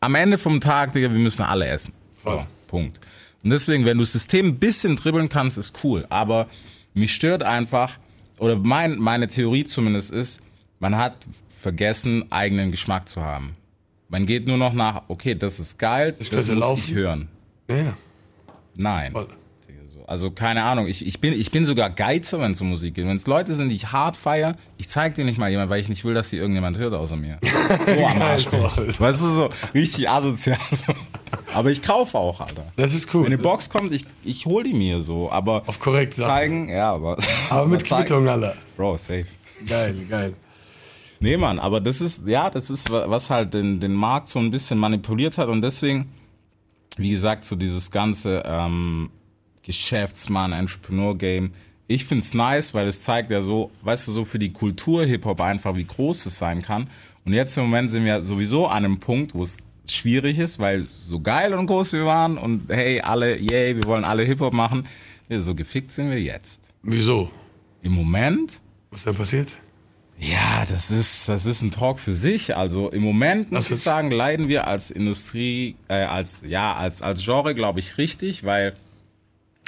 Speaker 1: am Ende vom Tag, Digga, wir müssen alle essen. So. Punkt. Und deswegen, wenn du das System ein bisschen dribbeln kannst, ist cool. Aber mich stört einfach, oder mein, meine Theorie zumindest ist, man hat vergessen, eigenen Geschmack zu haben. Man geht nur noch nach, okay, das ist geil, das,
Speaker 2: könnte
Speaker 1: muss
Speaker 2: laufen.
Speaker 1: ich hören.
Speaker 2: Ja, ja.
Speaker 1: Nein.
Speaker 2: Voll.
Speaker 1: Also keine Ahnung, ich, ich, bin, ich bin sogar Geizer, wenn es um Musik geht. Wenn es Leute sind, die ich hart feier, ich zeig dir nicht mal jemand, weil ich nicht will, dass die irgendjemand hört außer mir. So am Arsch. bin ich. Weißt du, so richtig asozial. So. Aber ich kaufe auch, Alter.
Speaker 2: Das ist cool.
Speaker 1: Wenn eine Box kommt, ich, ich hol die mir so, aber
Speaker 2: Auf korrekt Sachen.
Speaker 1: zeigen, ja, aber.
Speaker 2: Aber mit
Speaker 1: zeigen-
Speaker 2: Quittung, Alter.
Speaker 1: Bro, safe.
Speaker 2: Geil, geil.
Speaker 1: Nee, Mann, aber das ist, ja, das ist, wa- was halt den, den Markt so ein bisschen manipuliert hat und deswegen, wie gesagt, so dieses ganze ähm, Geschäftsmann, Entrepreneur-Game, ich find's nice, weil es zeigt ja so, weißt du, so für die Kultur Hip-Hop einfach, wie groß es sein kann. Und jetzt im Moment sind wir sowieso an einem Punkt, wo es schwierig ist, weil so geil und groß wir waren und hey, alle, yay, wir wollen alle Hip-Hop machen. Ja, so gefickt sind wir jetzt.
Speaker 2: Wieso?
Speaker 1: Im Moment
Speaker 2: Was ist denn passiert?
Speaker 1: Ja, das ist, das ist ein Talk für sich. Also im Moment muss ich sagen, leiden wir als Industrie, äh, als, ja, als, als Genre, glaube ich, richtig, weil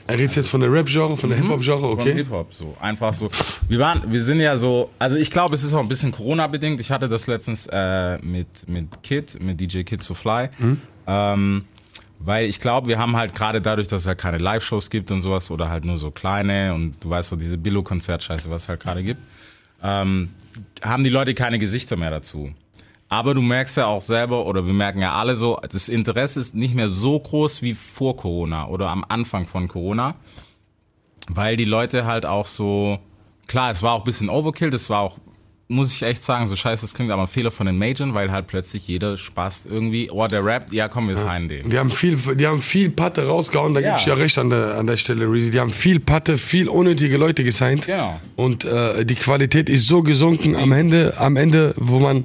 Speaker 2: Er redet jetzt von der Rap-Genre, von der Hip-Hop-Genre,
Speaker 1: von
Speaker 2: okay?
Speaker 1: Hip-Hop so. Einfach so. Wir waren, wir sind ja so, also ich glaube, es ist auch ein bisschen Corona-bedingt. Ich hatte das letztens äh, mit, mit Kid, mit DJ Kid to Fly. Ähm, weil ich glaube, wir haben halt gerade dadurch, dass es halt keine Live-Shows gibt und sowas oder halt nur so kleine und du weißt so, diese Billo-Konzertscheiße, was es halt gerade gibt, ähm, haben die Leute keine Gesichter mehr dazu. Aber du merkst ja auch selber, oder wir merken ja alle so, das Interesse ist nicht mehr so groß wie vor Corona oder am Anfang von Corona, weil die Leute halt auch so, klar, es war auch ein bisschen Overkill, das war auch, muss ich echt sagen, so scheiße es klingt, aber Fehler von den Majors, weil halt plötzlich jeder spaßt irgendwie, oh, der rappt, ja komm, wir sein den.
Speaker 2: Die haben viel, die haben viel Patte rausgehauen, da
Speaker 1: Ja.
Speaker 2: gebe ich ja recht an der, an der Stelle, Reezy. Die haben viel Patte, viel unnötige Leute gesigned.
Speaker 1: Genau.
Speaker 2: Und äh, die Qualität ist so gesunken am Ende, am Ende, wo man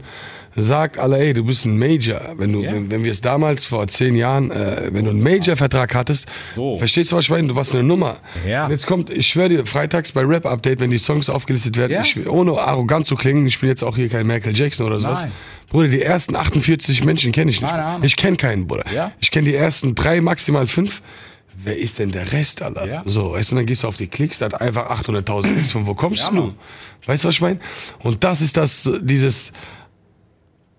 Speaker 2: sagt, alle, ey, du bist ein Major. Wenn, du,
Speaker 1: Ja.
Speaker 2: wenn, wenn wir es damals vor zehn Jahren, äh, wenn du einen Major-Vertrag hattest,
Speaker 1: So.
Speaker 2: verstehst du, was ich meine? Du warst eine Nummer.
Speaker 1: Ja.
Speaker 2: Und jetzt kommt, ich schwöre dir, freitags bei Rap Update, wenn die Songs aufgelistet werden,
Speaker 1: Ja.
Speaker 2: ich, ohne arrogant zu klingen, ich bin jetzt auch hier kein Michael Jackson oder sowas.
Speaker 1: Nein.
Speaker 2: Bruder, die ersten 48 Menschen kenne ich nicht.
Speaker 1: Keine.
Speaker 2: Ich kenne keinen, Bruder.
Speaker 1: Ja.
Speaker 2: Ich kenne die ersten drei, maximal fünf. Wer ist denn der Rest, Alter?
Speaker 1: Ja.
Speaker 2: So, weißt du, dann gehst du auf die Klicks, da hat einfach 800.000 Klicks. Von wo kommst
Speaker 1: Ja,
Speaker 2: du?
Speaker 1: Mann.
Speaker 2: Weißt du, was ich meine? Und das ist das, dieses,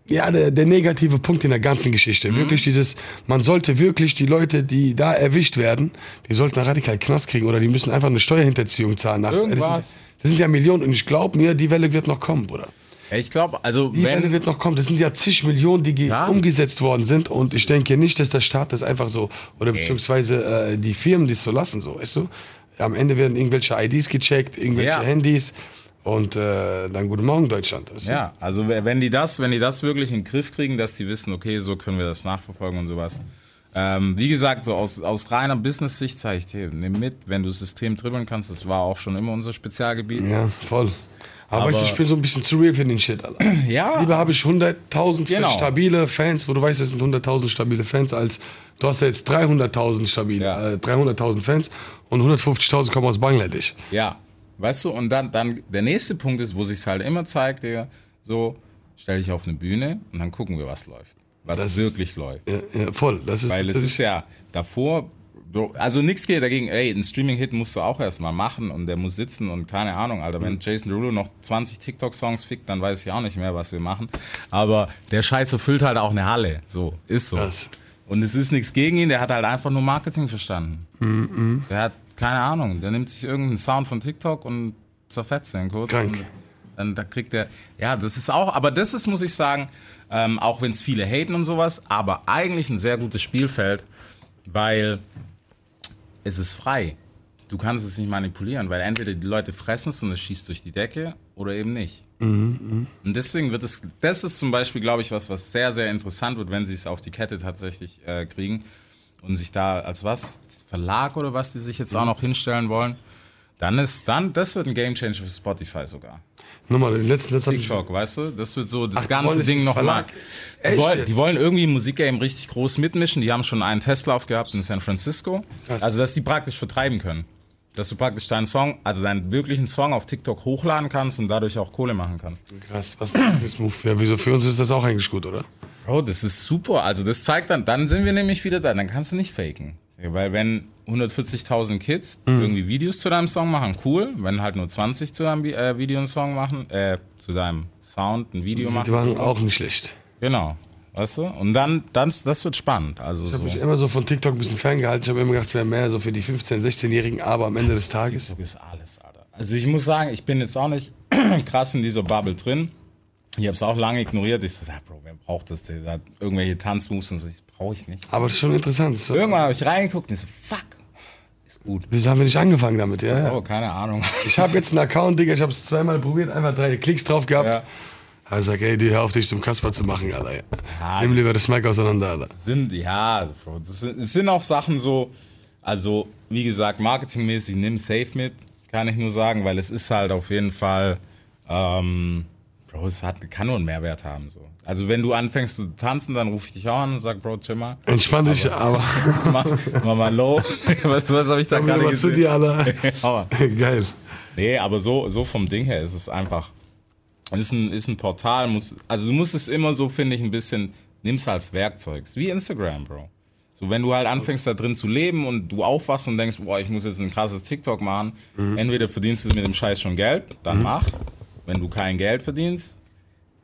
Speaker 2: ja, der, der negative Punkt in der ganzen Geschichte.
Speaker 1: Mhm.
Speaker 2: Wirklich dieses, man sollte wirklich die Leute, die da erwischt werden, die sollten radikal Knast kriegen oder die müssen einfach eine Steuerhinterziehung zahlen. Nach,
Speaker 1: Irgendwas.
Speaker 2: Das sind, das sind ja Millionen und ich glaube mir, die Welle wird noch kommen, Bruder.
Speaker 1: Ich glaube, also
Speaker 2: Die Welle
Speaker 1: wenn,
Speaker 2: wird noch kommen. Das sind ja zig Millionen, die
Speaker 1: Ja.
Speaker 2: umgesetzt worden sind. Und ich denke nicht, dass der Staat das einfach so, oder beziehungsweise äh, die Firmen, es so lassen, so, weißt du? Am Ende werden irgendwelche IDs gecheckt, irgendwelche
Speaker 1: Ja.
Speaker 2: Handys. Und äh, dann guten Morgen, Deutschland. Weißt du?
Speaker 1: ja, also wenn die das, wenn die das wirklich in den Griff kriegen, dass die wissen, okay, so können wir das nachverfolgen und sowas. Ähm, wie gesagt, so aus, aus reiner Business-Sicht sage ich dir, nimm mit, wenn du das System dribbeln kannst, das war auch schon immer unser Spezialgebiet.
Speaker 2: ja, voll. Aber,
Speaker 1: Aber-
Speaker 2: ich bin so ein bisschen zu real für den Shit, Alter.
Speaker 1: Ja.
Speaker 2: Lieber habe ich 100.000
Speaker 1: Genau.
Speaker 2: stabile Fans, wo du weißt, es sind 100.000 stabile Fans, als du hast ja jetzt 300.000 stabile,
Speaker 1: Ja.
Speaker 2: äh, 300.000 Fans und 150.000 kommen aus Bangladesch.
Speaker 1: Ja, weißt du, und dann, dann der nächste Punkt ist, wo sich halt immer zeigt, Digga, so, stell dich auf eine Bühne und dann gucken wir, was läuft. Was
Speaker 2: Das-
Speaker 1: wirklich läuft.
Speaker 2: Ja, ja voll. Das ist
Speaker 1: Weil es ist ja davor, also nichts geht dagegen, ey, einen Streaming-Hit musst du auch erstmal machen und der muss sitzen und keine Ahnung, Alter,
Speaker 2: Mhm.
Speaker 1: wenn Jason Derulo noch 20 TikTok-Songs fickt, dann weiß ich auch nicht mehr, was wir machen. Aber der Scheiße füllt halt auch eine Halle, so, ist so.
Speaker 2: Krass.
Speaker 1: Und es ist nichts gegen ihn, der hat halt einfach nur Marketing verstanden.
Speaker 2: Mhm,
Speaker 1: Der hat, keine Ahnung, der nimmt sich irgendeinen Sound von TikTok und zerfetzt den kurz.
Speaker 2: Krank.
Speaker 1: Und dann da kriegt er, ja, das ist auch, aber das ist, muss ich sagen, ähm, auch wenn es viele haten und sowas, aber eigentlich ein sehr gutes Spielfeld, weil es ist frei. Du kannst es nicht manipulieren, weil entweder die Leute fressen es und es schießt durch die Decke oder eben nicht. Und deswegen wird es, das ist zum Beispiel, glaube ich, was, was sehr, sehr interessant wird, wenn sie es auf die Kette tatsächlich äh, kriegen und sich da als was, Verlag oder was, die sich jetzt auch noch hinstellen wollen. Dann ist, dann, das wird ein Gamechanger für Spotify sogar.
Speaker 2: Nochmal, den letzten ich.
Speaker 1: TikTok, weißt du? Das wird so das
Speaker 2: Ach,
Speaker 1: ganze Ding nochmal. Die, wollen- die wollen irgendwie im Musikgame richtig groß mitmischen. Die haben schon einen Testlauf gehabt in San Francisco.
Speaker 2: Krass.
Speaker 1: Also, dass die praktisch vertreiben können. Dass du praktisch deinen Song, also deinen wirklichen Song auf TikTok hochladen kannst und dadurch auch Kohle machen kannst.
Speaker 2: Krass, was ist das Move? Ja, wieso für uns ist das auch eigentlich gut, oder?
Speaker 1: Bro, das ist super. Also das zeigt dann, dann sind wir nämlich wieder da. Dann kannst du nicht faken. Weil wenn 140.000 Kids
Speaker 2: Mhm.
Speaker 1: irgendwie Videos zu deinem Song machen, cool. Wenn halt nur 20 zu deinem äh, Video einen Song machen, äh, zu deinem Sound ein Video
Speaker 2: Die
Speaker 1: machen.
Speaker 2: waren auch nicht schlecht.
Speaker 1: Genau. Weißt du? Und dann, dann das wird spannend. Also
Speaker 2: Ich
Speaker 1: so.
Speaker 2: habe mich immer so von TikTok ein bisschen ferngehalten. Ich habe immer gedacht, es wäre mehr so für die 15-, 16-Jährigen, aber am Ende des Tages.
Speaker 1: TikTok ist alles, Alter. Also ich muss sagen, ich bin jetzt auch nicht krass in dieser Bubble drin. Ich habe es auch lange ignoriert. Ich so, ja, Bro, wer braucht das? Der hat irgendwelche Tanzmoves und so. Das brauche ich nicht.
Speaker 2: Aber das ist schon interessant. So,
Speaker 1: Irgendwann habe ich reingeguckt und ich so, fuck, ist gut.
Speaker 2: wieso haben wir nicht angefangen damit? Ja, ja.
Speaker 1: Oh, keine Ahnung.
Speaker 2: Ich habe jetzt einen Account, Digga, ich habe es zweimal probiert, einfach drei Klicks drauf gehabt.
Speaker 1: Ja.
Speaker 2: Also sag, ey, die hör auf dich zum Kasper zu machen, Alter.
Speaker 1: Ja.
Speaker 2: Nimm lieber das Mic auseinander, Alter.
Speaker 1: Sind, ja, Bro, das sind, es sind auch Sachen so, also wie gesagt, marketingmäßig nimm safe mit, kann ich nur sagen, weil es ist halt auf jeden Fall, ähm, Bro, es hat, kann nur einen Mehrwert haben. So. Also wenn du anfängst zu tanzen, dann rufe ich dich auch an und sag, Bro, chill mal.
Speaker 2: Entspann dich, aber
Speaker 1: mach, mach mal low. was was habe ich da
Speaker 2: komm
Speaker 1: gerade
Speaker 2: lieber zu
Speaker 1: gesehen?
Speaker 2: dir.
Speaker 1: Aber-
Speaker 2: Geil.
Speaker 1: Nee, aber so, so vom Ding her ist es einfach. Ist ein, ist ein Portal, muss, also du musst es immer so, finde ich, ein bisschen, nimm's als Werkzeug. Wie Instagram, Bro. So, wenn du halt anfängst da drin zu leben und du aufwachst und denkst, boah, ich muss jetzt ein krasses TikTok machen, entweder verdienst du mit dem Scheiß schon Geld, dann mach. Wenn du kein Geld verdienst,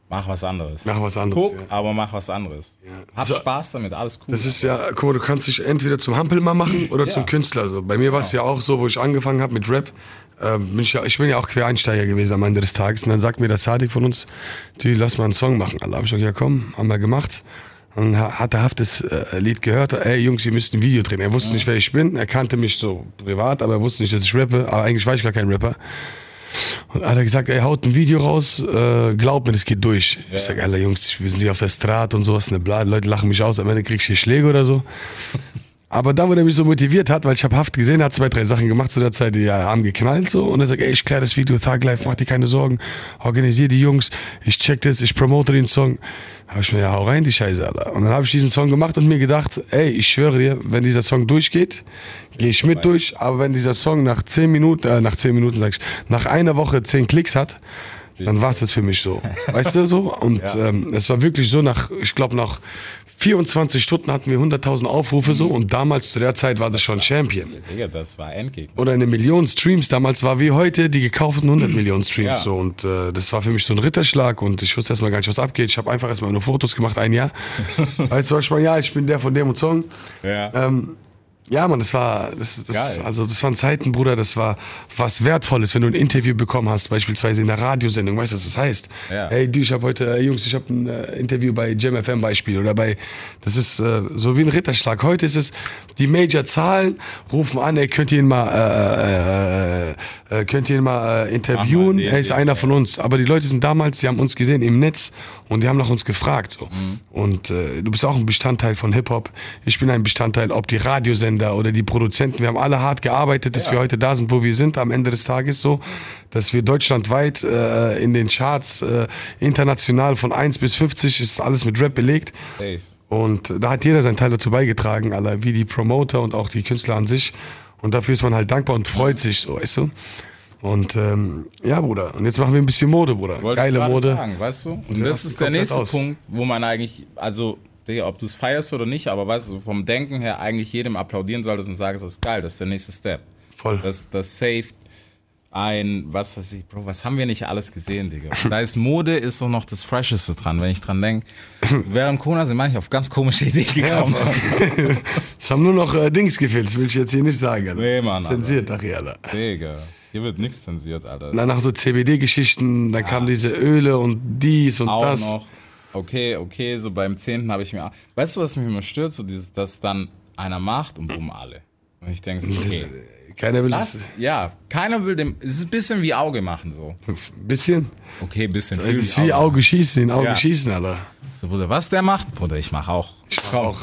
Speaker 1: mach was anderes.
Speaker 2: Mach was anderes,
Speaker 1: Guck,
Speaker 2: ja.
Speaker 1: aber mach was anderes. Hab
Speaker 2: So-
Speaker 1: Spaß damit, alles cool.
Speaker 2: Das ist ja, guck mal, du kannst dich entweder zum Hampelmann machen oder zum Künstler. So. Bei mir war es ja auch so, wo ich angefangen habe mit Rap. Ähm, bin ich, ja, ich bin ja auch Quereinsteiger gewesen am Ende des Tages. Und dann sagt mir der Sadik von uns, die lass mal einen Song machen. Da habe ich gesagt, ja komm, haben wir gemacht. Und ha- hat der Haft das äh, Lied gehört, ey Jungs, ihr müsst ein Video drehen. Er wusste nicht, wer ich bin. Er kannte mich so privat, aber er wusste nicht, dass ich rappe. Aber eigentlich war ich gar kein Rapper. Und hat er gesagt, ey, haut ein Video raus, äh, glaub mir, das geht durch. Ich sag, Alter Jungs, wir sind hier auf der Straße und sowas, ne Blad, Leute lachen mich aus, am Ende krieg ich hier Schläge oder so. Aber da, wo er mich so motiviert hat, weil ich habe Haft gesehen, hat zwei, drei Sachen gemacht zu der Zeit, die ja, haben geknallt so. Und er sagt, ey, ich klär das Video, Thug Life, mach dir keine Sorgen, organisier die Jungs, ich check das, ich promote den Song. Habe ich mir, ja, hau rein, die Scheiße, Alter. Und dann habe ich diesen Song gemacht und mir gedacht, ey, ich schwöre dir, wenn dieser Song durchgeht, gehe ich mit durch. Aber wenn dieser Song nach zehn Minuten, äh, nach zehn Minuten sag ich, nach einer Woche zehn Klicks hat, dann war es das für mich so. Weißt du so? Und ähm, es war wirklich so, nach, ich glaube, nach 24 Stunden hatten wir 100.000 Aufrufe so und damals zu der Zeit war das schon Champion.
Speaker 1: Digga, das war Endgegner.
Speaker 2: Oder eine Million Streams damals war wie heute die gekauften 100 Millionen Streams
Speaker 1: Ja.
Speaker 2: so und äh, das war für mich so ein Ritterschlag und ich wusste erstmal gar nicht, was abgeht. Ich habe einfach erstmal nur Fotos gemacht, ein Jahr. weißt du, was ich meine? Ja, ich bin der von dem und Song.
Speaker 1: Ja.
Speaker 2: Ähm, ja, Mann, das war, das, das, also das waren Zeiten, Bruder, das war was Wertvolles, wenn du ein Interview bekommen hast, beispielsweise in einer Radiosendung, weißt du, was das heißt?
Speaker 1: Ja.
Speaker 2: Hey, du, ich habe heute, äh, Jungs, ich habe ein äh, Interview bei Jam FM Beispiel oder bei, das ist äh, so wie ein Ritterschlag. Heute ist es, die Major-Zahlen rufen an, ey, könnt ihr ihn mal, äh, äh, äh, könnt ihr ihn mal äh, interviewen? er ist einer von uns. Aber die Leute sind damals, die haben uns gesehen im Netz und die haben nach uns gefragt. So.
Speaker 1: Mhm.
Speaker 2: Und äh, du bist auch ein Bestandteil von Hip-Hop. Ich bin ein Bestandteil, ob die Radiosendung Engländer oder die Produzenten, wir haben alle hart gearbeitet, dass wir heute da sind, wo wir sind, am Ende des Tages so, dass wir deutschlandweit äh, in den Charts äh, international von 1 bis 50 ist alles mit Rap belegt.
Speaker 1: Safe.
Speaker 2: Und da hat jeder seinen Teil dazu beigetragen, Alter, wie die Promoter und auch die Künstler an sich. Und dafür ist man halt dankbar und freut sich so, weißt du? Und ähm, ja, Bruder. Und jetzt machen wir ein bisschen Mode, Bruder.
Speaker 1: Wollte
Speaker 2: Geile Mode.
Speaker 1: sagen, weißt du? Und
Speaker 2: Ja,
Speaker 1: das ist der nächste
Speaker 2: aus.
Speaker 1: Punkt, wo man eigentlich, also, Digga, ob du es feierst oder nicht, aber weißt du, vom Denken her eigentlich jedem applaudieren solltest und sagen, das ist geil, das ist der nächste Step.
Speaker 2: Voll.
Speaker 1: Das, das saved ein, was weiß ich, Bro, was haben wir nicht alles gesehen, Digga? Da ist Mode, ist so noch das Fresheste dran, wenn ich dran denke. Während Corona sind manche auf ganz komische Ideen gekommen.
Speaker 2: Es haben nur noch äh, Dings gefehlt, das will ich jetzt hier nicht sagen. Alter.
Speaker 1: Nee, Mann,
Speaker 2: Zensiert nachher, Alter.
Speaker 1: Digga, hier wird nichts zensiert, Alter.
Speaker 2: Danach so CBD-Geschichten, dann kamen diese Öle und dies und
Speaker 1: auch
Speaker 2: das.
Speaker 1: noch. Okay, okay, so beim zehnten habe ich mir. Weißt du, was mich immer stört? So dieses, dass dann einer macht und bumm alle. Und ich denke so, okay.
Speaker 2: Keiner will
Speaker 1: Das, ja, keiner will dem. Es ist ein bisschen wie Auge machen so.
Speaker 2: Ein bisschen.
Speaker 1: Okay, ein bisschen viel
Speaker 2: ist wie Auge schießen, in Auge
Speaker 1: Ja.
Speaker 2: schießen, Alter.
Speaker 1: So, Bruder, was der macht? Bruder, ich mach auch.
Speaker 2: Auch.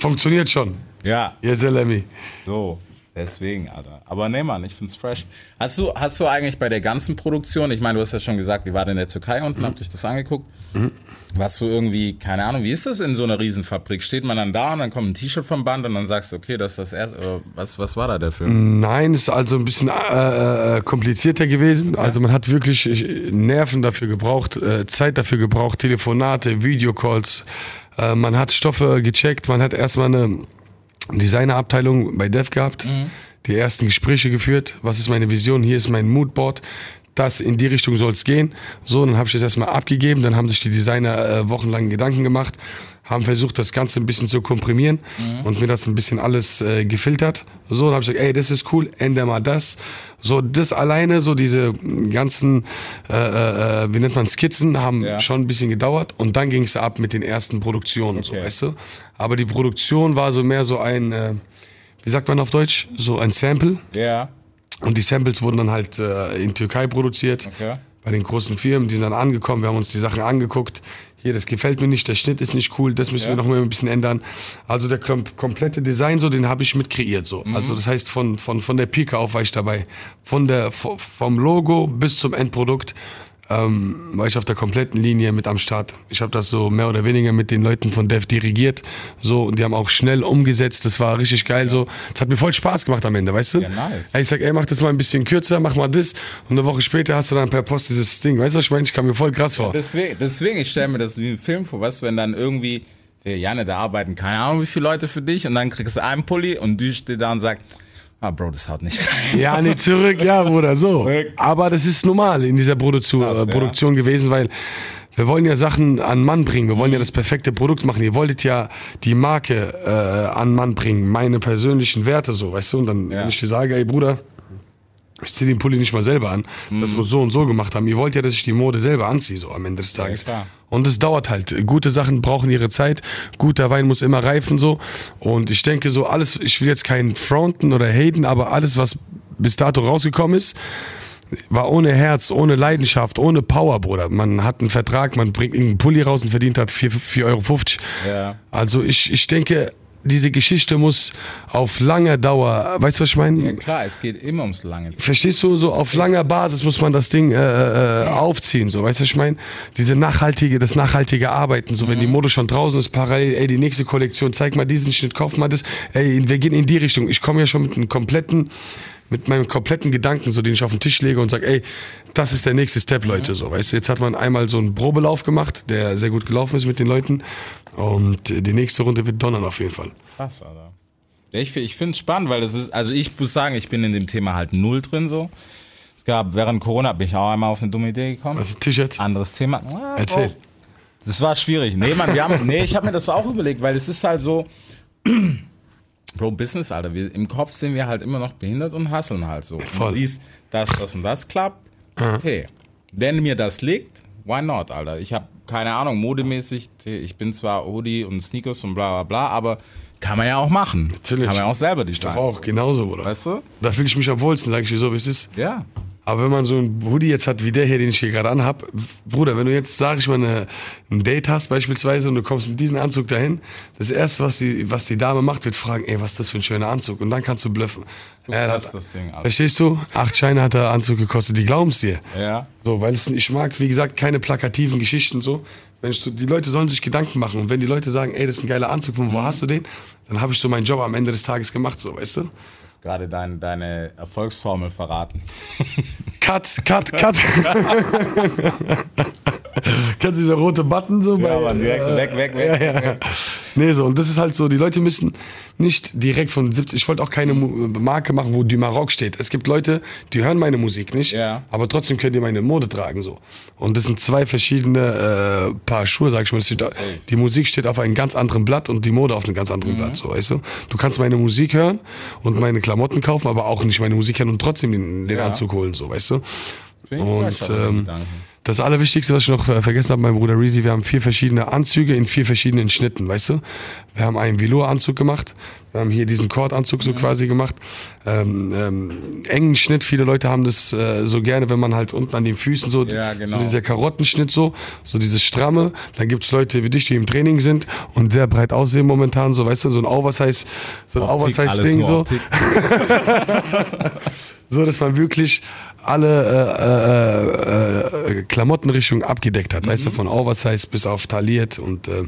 Speaker 2: Funktioniert schon.
Speaker 1: Ja,
Speaker 2: Yes, Lemmy.
Speaker 1: so. Deswegen, Alter. Aber nee, Mann, ich find's fresh. Hast du, hast du eigentlich bei der ganzen Produktion, ich meine, du hast ja schon gesagt, die war in der Türkei unten, habt euch das angeguckt. Warst du irgendwie, keine Ahnung, wie ist das in so einer Riesenfabrik? Steht man dann da und dann kommt ein T-Shirt vom Band und dann sagst du, okay, das ist das erste. Oder was, was war da der Film?
Speaker 2: Nein, ist also ein bisschen äh, äh, komplizierter gewesen. Also man hat wirklich äh, Nerven dafür gebraucht, äh, Zeit dafür gebraucht, Telefonate, Videocalls. Äh, man hat Stoffe gecheckt, man hat erstmal eine Designerabteilung bei Dev gehabt, die ersten Gespräche geführt. Was ist meine Vision? Hier ist mein Moodboard. Das in die Richtung soll es gehen. So, dann habe ich das erstmal abgegeben. Dann haben sich die Designer äh, wochenlang Gedanken gemacht, haben versucht, das Ganze ein bisschen zu komprimieren und mir das ein bisschen alles äh, gefiltert. So, dann habe ich gesagt, ey, das ist cool, ändere mal das. So, das alleine, so diese ganzen, äh, äh, äh, wie nennt man, Skizzen, haben
Speaker 1: Ja.
Speaker 2: schon ein bisschen gedauert. Und dann ging es ab mit den ersten Produktionen, so,
Speaker 1: Okay.
Speaker 2: weißt du. Aber die Produktion war so mehr so ein, äh, wie sagt man auf Deutsch, so ein Sample.
Speaker 1: Ja,
Speaker 2: Und die Samples wurden dann halt äh, in Türkei produziert.
Speaker 1: okay.
Speaker 2: Bei den großen Firmen, die sind dann angekommen, wir haben uns die Sachen angeguckt. Hier, das gefällt mir nicht, der Schnitt ist nicht cool, das müssen
Speaker 1: Ja.
Speaker 2: wir noch mal ein bisschen ändern. Also der kom komplette Design, so, den habe ich mit kreiert. So.
Speaker 1: Mhm.
Speaker 2: Also das heißt, von, von, von der Pike auf war ich dabei. Von der, vo- vom Logo bis zum Endprodukt ähm, war ich auf der kompletten Linie mit am Start. Ich habe das so mehr oder weniger mit den Leuten von Dev dirigiert. So, und die haben auch schnell umgesetzt. Das war richtig geil. So, es hat mir voll Spaß gemacht am Ende, weißt du?
Speaker 1: Ja, nice.
Speaker 2: Ich sag, ey, mach das mal ein bisschen kürzer, mach mal das. Und eine Woche später hast du dann per Post dieses Ding. Weißt du, was ich meine? Ich kam mir voll krass vor.
Speaker 1: Deswegen, deswegen ich stelle mir das wie ein Film vor, was, wenn dann irgendwie, der Janne, da arbeiten keine Ahnung wie viele Leute für dich und dann kriegst du einen Pulli und du stehst da und sagst, ah Bro, das haut nicht rein.
Speaker 2: Ja, nee, zurück, ja, Bruder, so.
Speaker 1: Zurück.
Speaker 2: Aber das ist normal in dieser Produktion,
Speaker 1: Krass,
Speaker 2: äh,
Speaker 1: ja.
Speaker 2: Produktion gewesen, weil wir wollen ja Sachen an Mann bringen. Wir wollen ja das perfekte Produkt machen. Ihr wolltet ja die Marke äh, an Mann bringen, meine persönlichen Werte so, weißt du? Und dann,
Speaker 1: Ja.
Speaker 2: wenn ich dir sage, ey Bruder, ich zieh den Pulli nicht mal selber an. Das muss so und so gemacht haben. Ihr wollt ja, dass ich die Mode selber anziehe, so am Ende des Tages.
Speaker 1: klar.
Speaker 2: und es dauert halt. Gute Sachen brauchen ihre Zeit. Guter Wein muss immer reifen, so. Und ich denke so, alles, ich will jetzt keinen fronten oder haten, aber alles, was bis dato rausgekommen ist, war ohne Herz, ohne Leidenschaft, ohne Power, Bruder. Man hat einen Vertrag, man bringt irgendeinen Pulli raus und verdient hat 4,50 Euro.
Speaker 1: Ja.
Speaker 2: Also ich, ich denke, diese Geschichte muss auf lange Dauer, weißt du, was ich meine?
Speaker 1: Ja klar, es geht immer ums lange.
Speaker 2: Verstehst du, so auf langer Basis muss man das Ding äh, äh, aufziehen, so, weißt du, was ich meine? Diese nachhaltige, das nachhaltige Arbeiten, so, wenn die Mode schon draußen ist, parallel, ey, die nächste Kollektion, zeig mal diesen Schnitt, kauf mal das, ey, wir gehen in die Richtung. Ich komme ja schon mit einem kompletten, mit meinem kompletten Gedanken, so, den ich auf den Tisch lege und sag, ey, das ist der nächste Step, Leute, so, weißt du, jetzt hat man einmal so einen Probelauf gemacht, der sehr gut gelaufen ist mit den Leuten und die nächste Runde wird donnern auf jeden Fall.
Speaker 1: Krass, Alter. Ich ich finde es spannend, weil das ist, also ich muss sagen, ich bin in dem Thema halt null drin so. Es gab, während Corona bin ich auch einmal auf eine dumme Idee gekommen.
Speaker 2: Was ist T-Shirts?
Speaker 1: Anderes Thema. Ah,
Speaker 2: Erzähl.
Speaker 1: Bro. Das war schwierig. Nee, Mann, wir haben, nee, ich habe mir das auch überlegt, weil es ist halt so, Bro, Business, Alter. Wir, Im Kopf sind wir halt immer noch behindert und hasseln halt so.
Speaker 2: Voll.
Speaker 1: Du siehst, dass das und das klappt. Okay. Wenn mir das liegt, why not, Alter? Ich habe keine Ahnung, modemäßig, ich bin zwar Hoodie und Sneakers und bla bla bla, aber kann man ja auch machen.
Speaker 2: Natürlich.
Speaker 1: Kann man ja auch selber designen.
Speaker 2: auch, genauso, Bruder.
Speaker 1: Weißt du?
Speaker 2: Da fühle ich mich am wohlsten, sage ich dir so, wie es ist.
Speaker 1: Ja.
Speaker 2: Aber wenn man so einen Hoodie jetzt hat, wie der hier, den ich hier gerade anhab, Bruder, wenn du jetzt, sag ich mal, eine, ein Date hast beispielsweise und du kommst mit diesem Anzug dahin, das Erste, was die, was die Dame macht, wird fragen, ey, was ist das für ein schöner Anzug? Und dann kannst du bluffen. Er
Speaker 1: passt
Speaker 2: hat-
Speaker 1: das Ding ab.
Speaker 2: Verstehst du? Acht Scheine hat der Anzug gekostet, die glauben's dir.
Speaker 1: Ja.
Speaker 2: So, weil es, ich mag, wie gesagt, keine plakativen Geschichten so. Wenn ich so. Die Leute sollen sich Gedanken machen. Und wenn die Leute sagen, ey, das ist ein geiler Anzug, von wo hast du den? Dann habe ich so meinen Job am Ende des Tages gemacht, so, weißt du?
Speaker 1: Hast gerade deine, deine Erfolgsformel verraten.
Speaker 2: Cut, cut, cut. Kennst du dieser rote Button so?
Speaker 1: Ja,
Speaker 2: bei,
Speaker 1: direkt so weg, weg, weg.
Speaker 2: Ja, ja. Nee, so, und das ist halt so, die Leute müssen nicht direkt von 70, ich wollte auch keine Marke machen, wo du Maroc steht. Es gibt Leute, die hören meine Musik nicht,
Speaker 1: Ja.
Speaker 2: aber trotzdem können die meine Mode tragen, so. Und das sind zwei verschiedene äh, Paar Schuhe, sag ich mal. Steht, die Musik steht auf einem ganz anderen Blatt und die Mode auf einem ganz anderen Blatt, so, weißt du. Du kannst meine Musik hören und meine Klamotten kaufen, aber auch nicht meine Musik hören und trotzdem den, den
Speaker 1: Ja.
Speaker 2: Anzug holen, so, weißt du.
Speaker 1: Ich
Speaker 2: Und ähm. Das Allerwichtigste, was ich noch äh, vergessen habe, mein Bruder Reezy, wir haben vier verschiedene Anzüge in vier verschiedenen Schnitten, weißt du? Wir haben einen Velour-Anzug gemacht, wir haben hier diesen Kordanzug
Speaker 1: Mhm.
Speaker 2: so quasi gemacht, ähm, ähm, engen Schnitt, viele Leute haben das äh, so gerne, wenn man halt unten an den Füßen so,
Speaker 1: Ja, genau.
Speaker 2: so dieser Karottenschnitt so, so dieses stramme, dann gibt's Leute wie dich, die im Training sind und sehr breit aussehen momentan, so weißt du, so ein Oversize, so ein Oversize-Ding so. So, dass man wirklich alle äh, äh, äh, Klamottenrichtungen abgedeckt hat, weißt du, von Oversize bis auf tailliert und äh,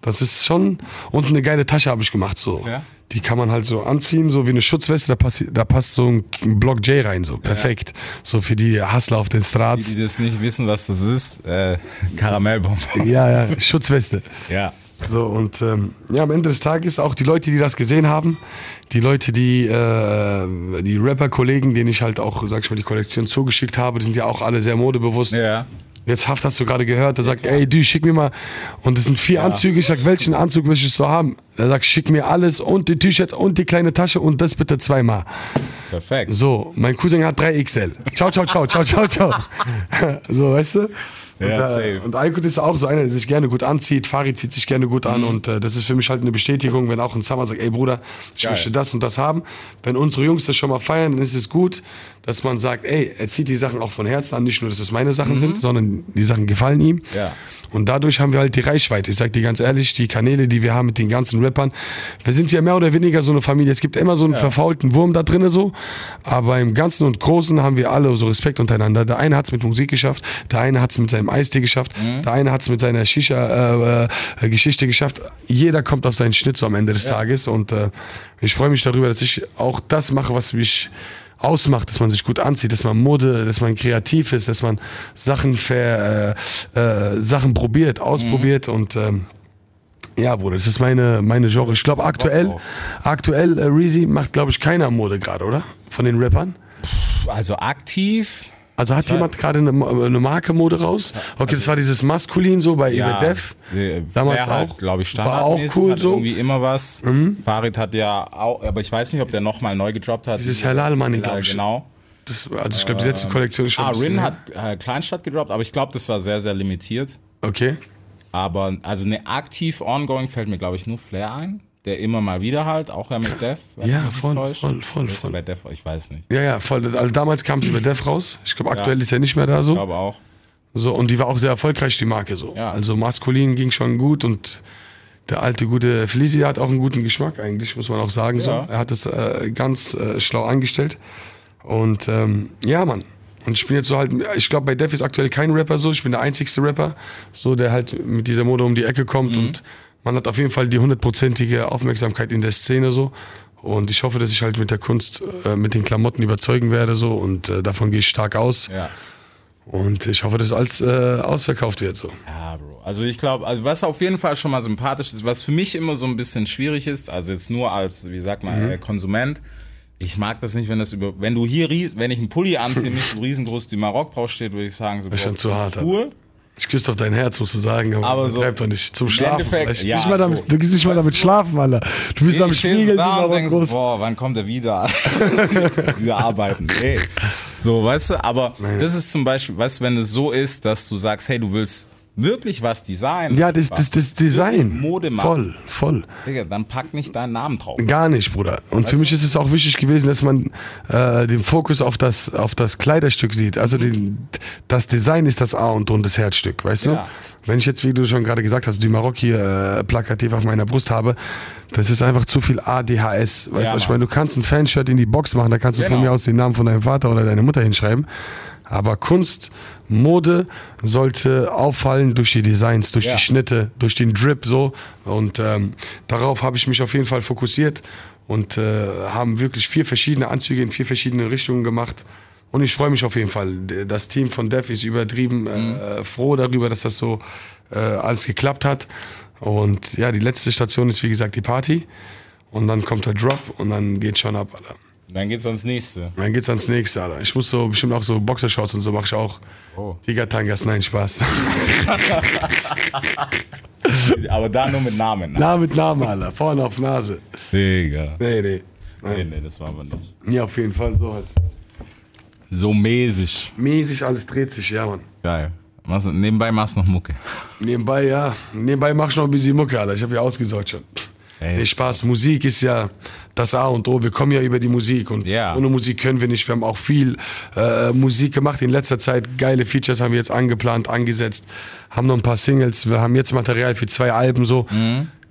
Speaker 2: das ist schon und eine geile Tasche habe ich gemacht so.
Speaker 1: Ja.
Speaker 2: Die kann man halt so anziehen, so wie eine Schutzweste, da passt, da passt so ein Block J rein, so perfekt. So für die Hustler auf den
Speaker 1: Die,
Speaker 2: Strats.
Speaker 1: die das nicht wissen, was das ist, äh, Karamellbonbon.
Speaker 2: Ja, ja, Schutzweste.
Speaker 1: Ja.
Speaker 2: So, und ähm, ja, am Ende des Tages auch die Leute, die das gesehen haben, die Leute, die, äh, die Rapper-Kollegen, denen ich halt auch, sag ich mal, die Kollektion zugeschickt habe, die sind ja auch alle sehr modebewusst.
Speaker 1: Ja.
Speaker 2: Jetzt Haft hast du gerade gehört, der sagt, ey, du, schick mir mal. Und es sind vier Anzüge. Ich sag, welchen Anzug willst du so haben? Er sagt, schick mir alles und die T-Shirt und die kleine Tasche und das bitte zweimal.
Speaker 1: Perfekt.
Speaker 2: So, mein Cousin hat 3 XL. Ciao, ciao, ciao, ciao, ciao, ciao. so, weißt du? Und,
Speaker 1: Ja,
Speaker 2: äh,
Speaker 1: safe.
Speaker 2: und Aykut ist auch so einer, der sich gerne gut anzieht. Farid zieht sich gerne gut an.
Speaker 1: Mhm.
Speaker 2: Und äh, das ist für mich halt eine Bestätigung, wenn auch ein Summer sagt, ey Bruder, ich
Speaker 1: Geil.
Speaker 2: möchte das und das haben. Wenn unsere Jungs das schon mal feiern, dann ist es gut, dass man sagt, ey, er zieht die Sachen auch von Herzen an. Nicht nur, dass es meine Sachen sind, sondern die Sachen gefallen ihm.
Speaker 1: Mhm. Ja.
Speaker 2: Und dadurch haben wir halt die Reichweite. Ich sag dir ganz ehrlich, die Kanäle, die wir haben mit den ganzen Rappern, wir sind ja mehr oder weniger so eine Familie. Es gibt immer so einen verfaulten Wurm da drinnen so, aber im Ganzen und Großen haben wir alle so Respekt untereinander. Der eine hat's mit Musik geschafft, der eine hat's mit seinem Eistee geschafft, der eine hat's mit seiner Shisha-Geschichte geschafft. Jeder kommt auf seinen Schnitt so am Ende des Tages und äh, ich freue mich darüber, dass ich auch das mache, was mich ausmacht, dass man sich gut anzieht, dass man Mode, dass man kreativ ist, dass man Sachen ver, äh, äh, Sachen probiert, ausprobiert und ähm, ja, Bruder, das ist meine, meine Genre. Ich glaube, aktuell, aktuell, äh, Reezy macht, glaube ich, keiner Mode gerade, oder? Von den Rappern.
Speaker 1: Also aktiv.
Speaker 2: Also hat jemand gerade eine, eine Marke Mode raus? Okay, das war dieses Maskulin so bei
Speaker 1: Ja,
Speaker 2: Ebert Dev.
Speaker 1: äh,
Speaker 2: Damals
Speaker 1: halt,
Speaker 2: auch.
Speaker 1: glaube ich,
Speaker 2: War auch cool so.
Speaker 1: irgendwie immer was. Farid hat ja auch, aber ich weiß nicht, ob der nochmal neu gedroppt hat.
Speaker 2: Dieses Halal Money,
Speaker 1: Halal,
Speaker 2: glaub ich.
Speaker 1: Genau.
Speaker 2: Das, also ich glaube, die letzte Kollektion ist schon
Speaker 1: Ah, Rin hat äh, Kleinstadt gedroppt, aber ich glaube, das war sehr, sehr limitiert.
Speaker 2: Okay.
Speaker 1: Aber also eine aktiv ongoing fällt mir, glaube ich, nur Flair ein. Der immer mal wieder halt, auch ja mit Def. wenn
Speaker 2: Ja, voll, voll, voll,
Speaker 1: er
Speaker 2: voll.
Speaker 1: Bei Def, ich weiß nicht.
Speaker 2: Ja, ja, voll. Also damals kam es über Dev raus. Ich glaube, aktuell ist er nicht mehr da so.
Speaker 1: Ich glaube auch.
Speaker 2: So, und die war auch sehr erfolgreich, die Marke so.
Speaker 1: Ja.
Speaker 2: Also maskulin ging schon gut und der alte gute Felici hat auch einen guten Geschmack eigentlich, muss man auch sagen. So.
Speaker 1: Ja.
Speaker 2: Er hat es äh, ganz äh, schlau angestellt. Und ähm, ja, Mann. Und ich bin jetzt so halt, ich glaube, bei Def ist aktuell kein Rapper so. Ich bin der einzigste Rapper, so der halt mit dieser Mode um die Ecke kommt. Und man hat auf jeden Fall die hundertprozentige Aufmerksamkeit in der Szene so. Und ich hoffe, dass ich halt mit der Kunst, äh, mit den Klamotten überzeugen werde so. Und äh, davon gehe ich stark aus.
Speaker 1: Ja.
Speaker 2: Und ich hoffe, dass alles äh, ausverkauft wird so.
Speaker 1: Ja, Bro. Also ich glaube, also was auf jeden Fall schon mal sympathisch ist, was für mich immer so ein bisschen schwierig ist, also jetzt nur als, wie sagt man,
Speaker 2: Mhm.
Speaker 1: äh, Konsument, ich mag das nicht, wenn das über, wenn du hier, wenn ich einen Pulli anziehe, nicht so riesengroß die Marok draufsteht, würde ich sagen, so,
Speaker 2: ist schon
Speaker 1: Bro,
Speaker 2: zu
Speaker 1: das
Speaker 2: hart,
Speaker 1: ist cool.
Speaker 2: Ich küsse doch dein Herz, musst du sagen, aber,
Speaker 1: Aber so
Speaker 2: treib doch nicht. Zum
Speaker 1: im
Speaker 2: Schlafen.
Speaker 1: Ja,
Speaker 2: nicht mal damit,
Speaker 1: so.
Speaker 2: du gehst nicht mal damit schlafen, Alter. Du bist am
Speaker 1: Ich stehst
Speaker 2: Spiegel,
Speaker 1: da und
Speaker 2: aber
Speaker 1: denkst,
Speaker 2: groß.
Speaker 1: boah, wann kommt er wieder? wieder arbeiten. Nee. So, weißt du, aber das ist zum Beispiel, weißt du, wenn es so ist, dass du sagst, hey, du willst wirklich was designen.
Speaker 2: Ja, das, das, das Design.
Speaker 1: Mode machen.
Speaker 2: Voll, voll.
Speaker 1: Digga, dann pack nicht deinen Namen drauf.
Speaker 2: Gar nicht, Bruder. Und für mich ist es auch wichtig gewesen, dass man äh, den Fokus auf das, auf das Kleiderstück sieht. Also den, das Design ist das A und O und das Herzstück, weißt du?
Speaker 1: Ja.
Speaker 2: Wenn ich jetzt, wie du schon gerade gesagt hast, die Maroc hier äh, plakativ auf meiner Brust habe, das ist einfach zu viel ADHS. Weißt
Speaker 1: Ja,
Speaker 2: du, ich meine, du kannst ein Fanshirt in die Box machen, da kannst du von
Speaker 1: Genau.
Speaker 2: mir aus den Namen von deinem Vater oder deiner Mutter hinschreiben. Aber Kunst, Mode sollte auffallen durch die Designs, durch
Speaker 1: Ja.
Speaker 2: die Schnitte, durch den Drip so. Und ähm, darauf habe ich mich auf jeden Fall fokussiert und äh, haben wirklich vier verschiedene Anzüge in vier verschiedene Richtungen gemacht. Und ich freue mich auf jeden Fall. Das Team von Def ist übertrieben äh, froh darüber, dass das so äh, alles geklappt hat. Und ja, die letzte Station ist wie gesagt die Party. Und dann kommt der Drop und dann geht schon ab, Alter.
Speaker 1: Dann geht's ans nächste.
Speaker 2: Dann geht's ans nächste, Alter. Ich muss so bestimmt auch so Boxershorts und so mache ich auch.
Speaker 1: Oh.
Speaker 2: Tigertangas, nein, Spaß.
Speaker 1: Aber da nur mit Namen. Ne?
Speaker 2: Na mit Namen, Alter. Vorne auf Nase.
Speaker 1: Digga.
Speaker 2: Nee, nee.
Speaker 1: Nee, nee, das war aber nicht.
Speaker 2: Ja, auf jeden Fall so halt.
Speaker 1: So mäßig.
Speaker 2: Mäßig, alles dreht sich, ja, Mann.
Speaker 1: Geil. Machst, du- nebenbei machst du noch Mucke.
Speaker 2: Nebenbei, ja. Nebenbei mach ich noch ein bisschen Mucke, Alter. Ich habe ja ausgesorgt schon.
Speaker 1: Ey.
Speaker 2: Nee, Spaß. Musik ist ja das A und O. Wir kommen ja über die Musik und
Speaker 1: Ja.
Speaker 2: ohne Musik können wir nicht. Wir haben auch viel äh, Musik gemacht in letzter Zeit. Geile Features haben wir jetzt angeplant, angesetzt. Haben noch ein paar Singles. Wir haben jetzt Material für zwei Alben so.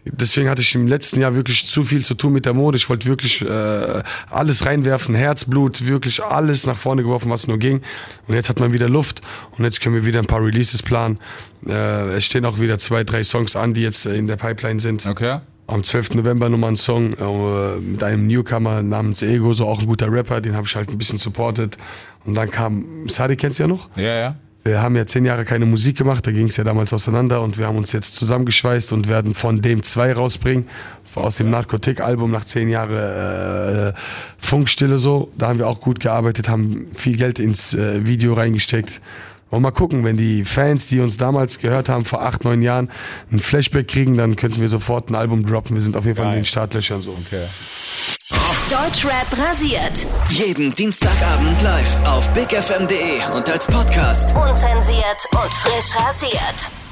Speaker 2: Deswegen hatte ich im letzten Jahr wirklich zu viel zu tun mit der Mode. Ich wollte wirklich äh, alles reinwerfen, Herzblut, wirklich alles nach vorne geworfen, was nur ging. Und jetzt hat man wieder Luft und jetzt können wir wieder ein paar Releases planen. Äh, es stehen auch wieder zwei, drei Songs an, die jetzt in der Pipeline sind.
Speaker 1: Okay?
Speaker 2: Am 12. November nochmal ein Song äh, mit einem Newcomer namens Ego, so auch ein guter Rapper, den habe ich halt ein bisschen supportet. Und dann kam, Sadi kennst du ja noch?
Speaker 1: Ja, ja.
Speaker 2: Wir haben ja zehn Jahre keine Musik gemacht, da ging es ja damals auseinander und wir haben uns jetzt zusammengeschweißt und werden von dem zwei rausbringen. Aus dem Narkotik-Album nach zehn Jahren äh, Funkstille so. Da haben wir auch gut gearbeitet, haben viel Geld ins äh, Video reingesteckt. Und mal gucken, wenn die Fans, die uns damals gehört haben, vor acht, neun Jahren, ein Flashback kriegen, dann könnten wir sofort ein Album droppen. Wir sind auf jeden Fall in den Startlöchern so.
Speaker 1: Okay.
Speaker 5: Deutschrap rasiert.
Speaker 6: Jeden Dienstagabend live auf bigfm.de und als Podcast.
Speaker 5: Unzensiert und frisch rasiert.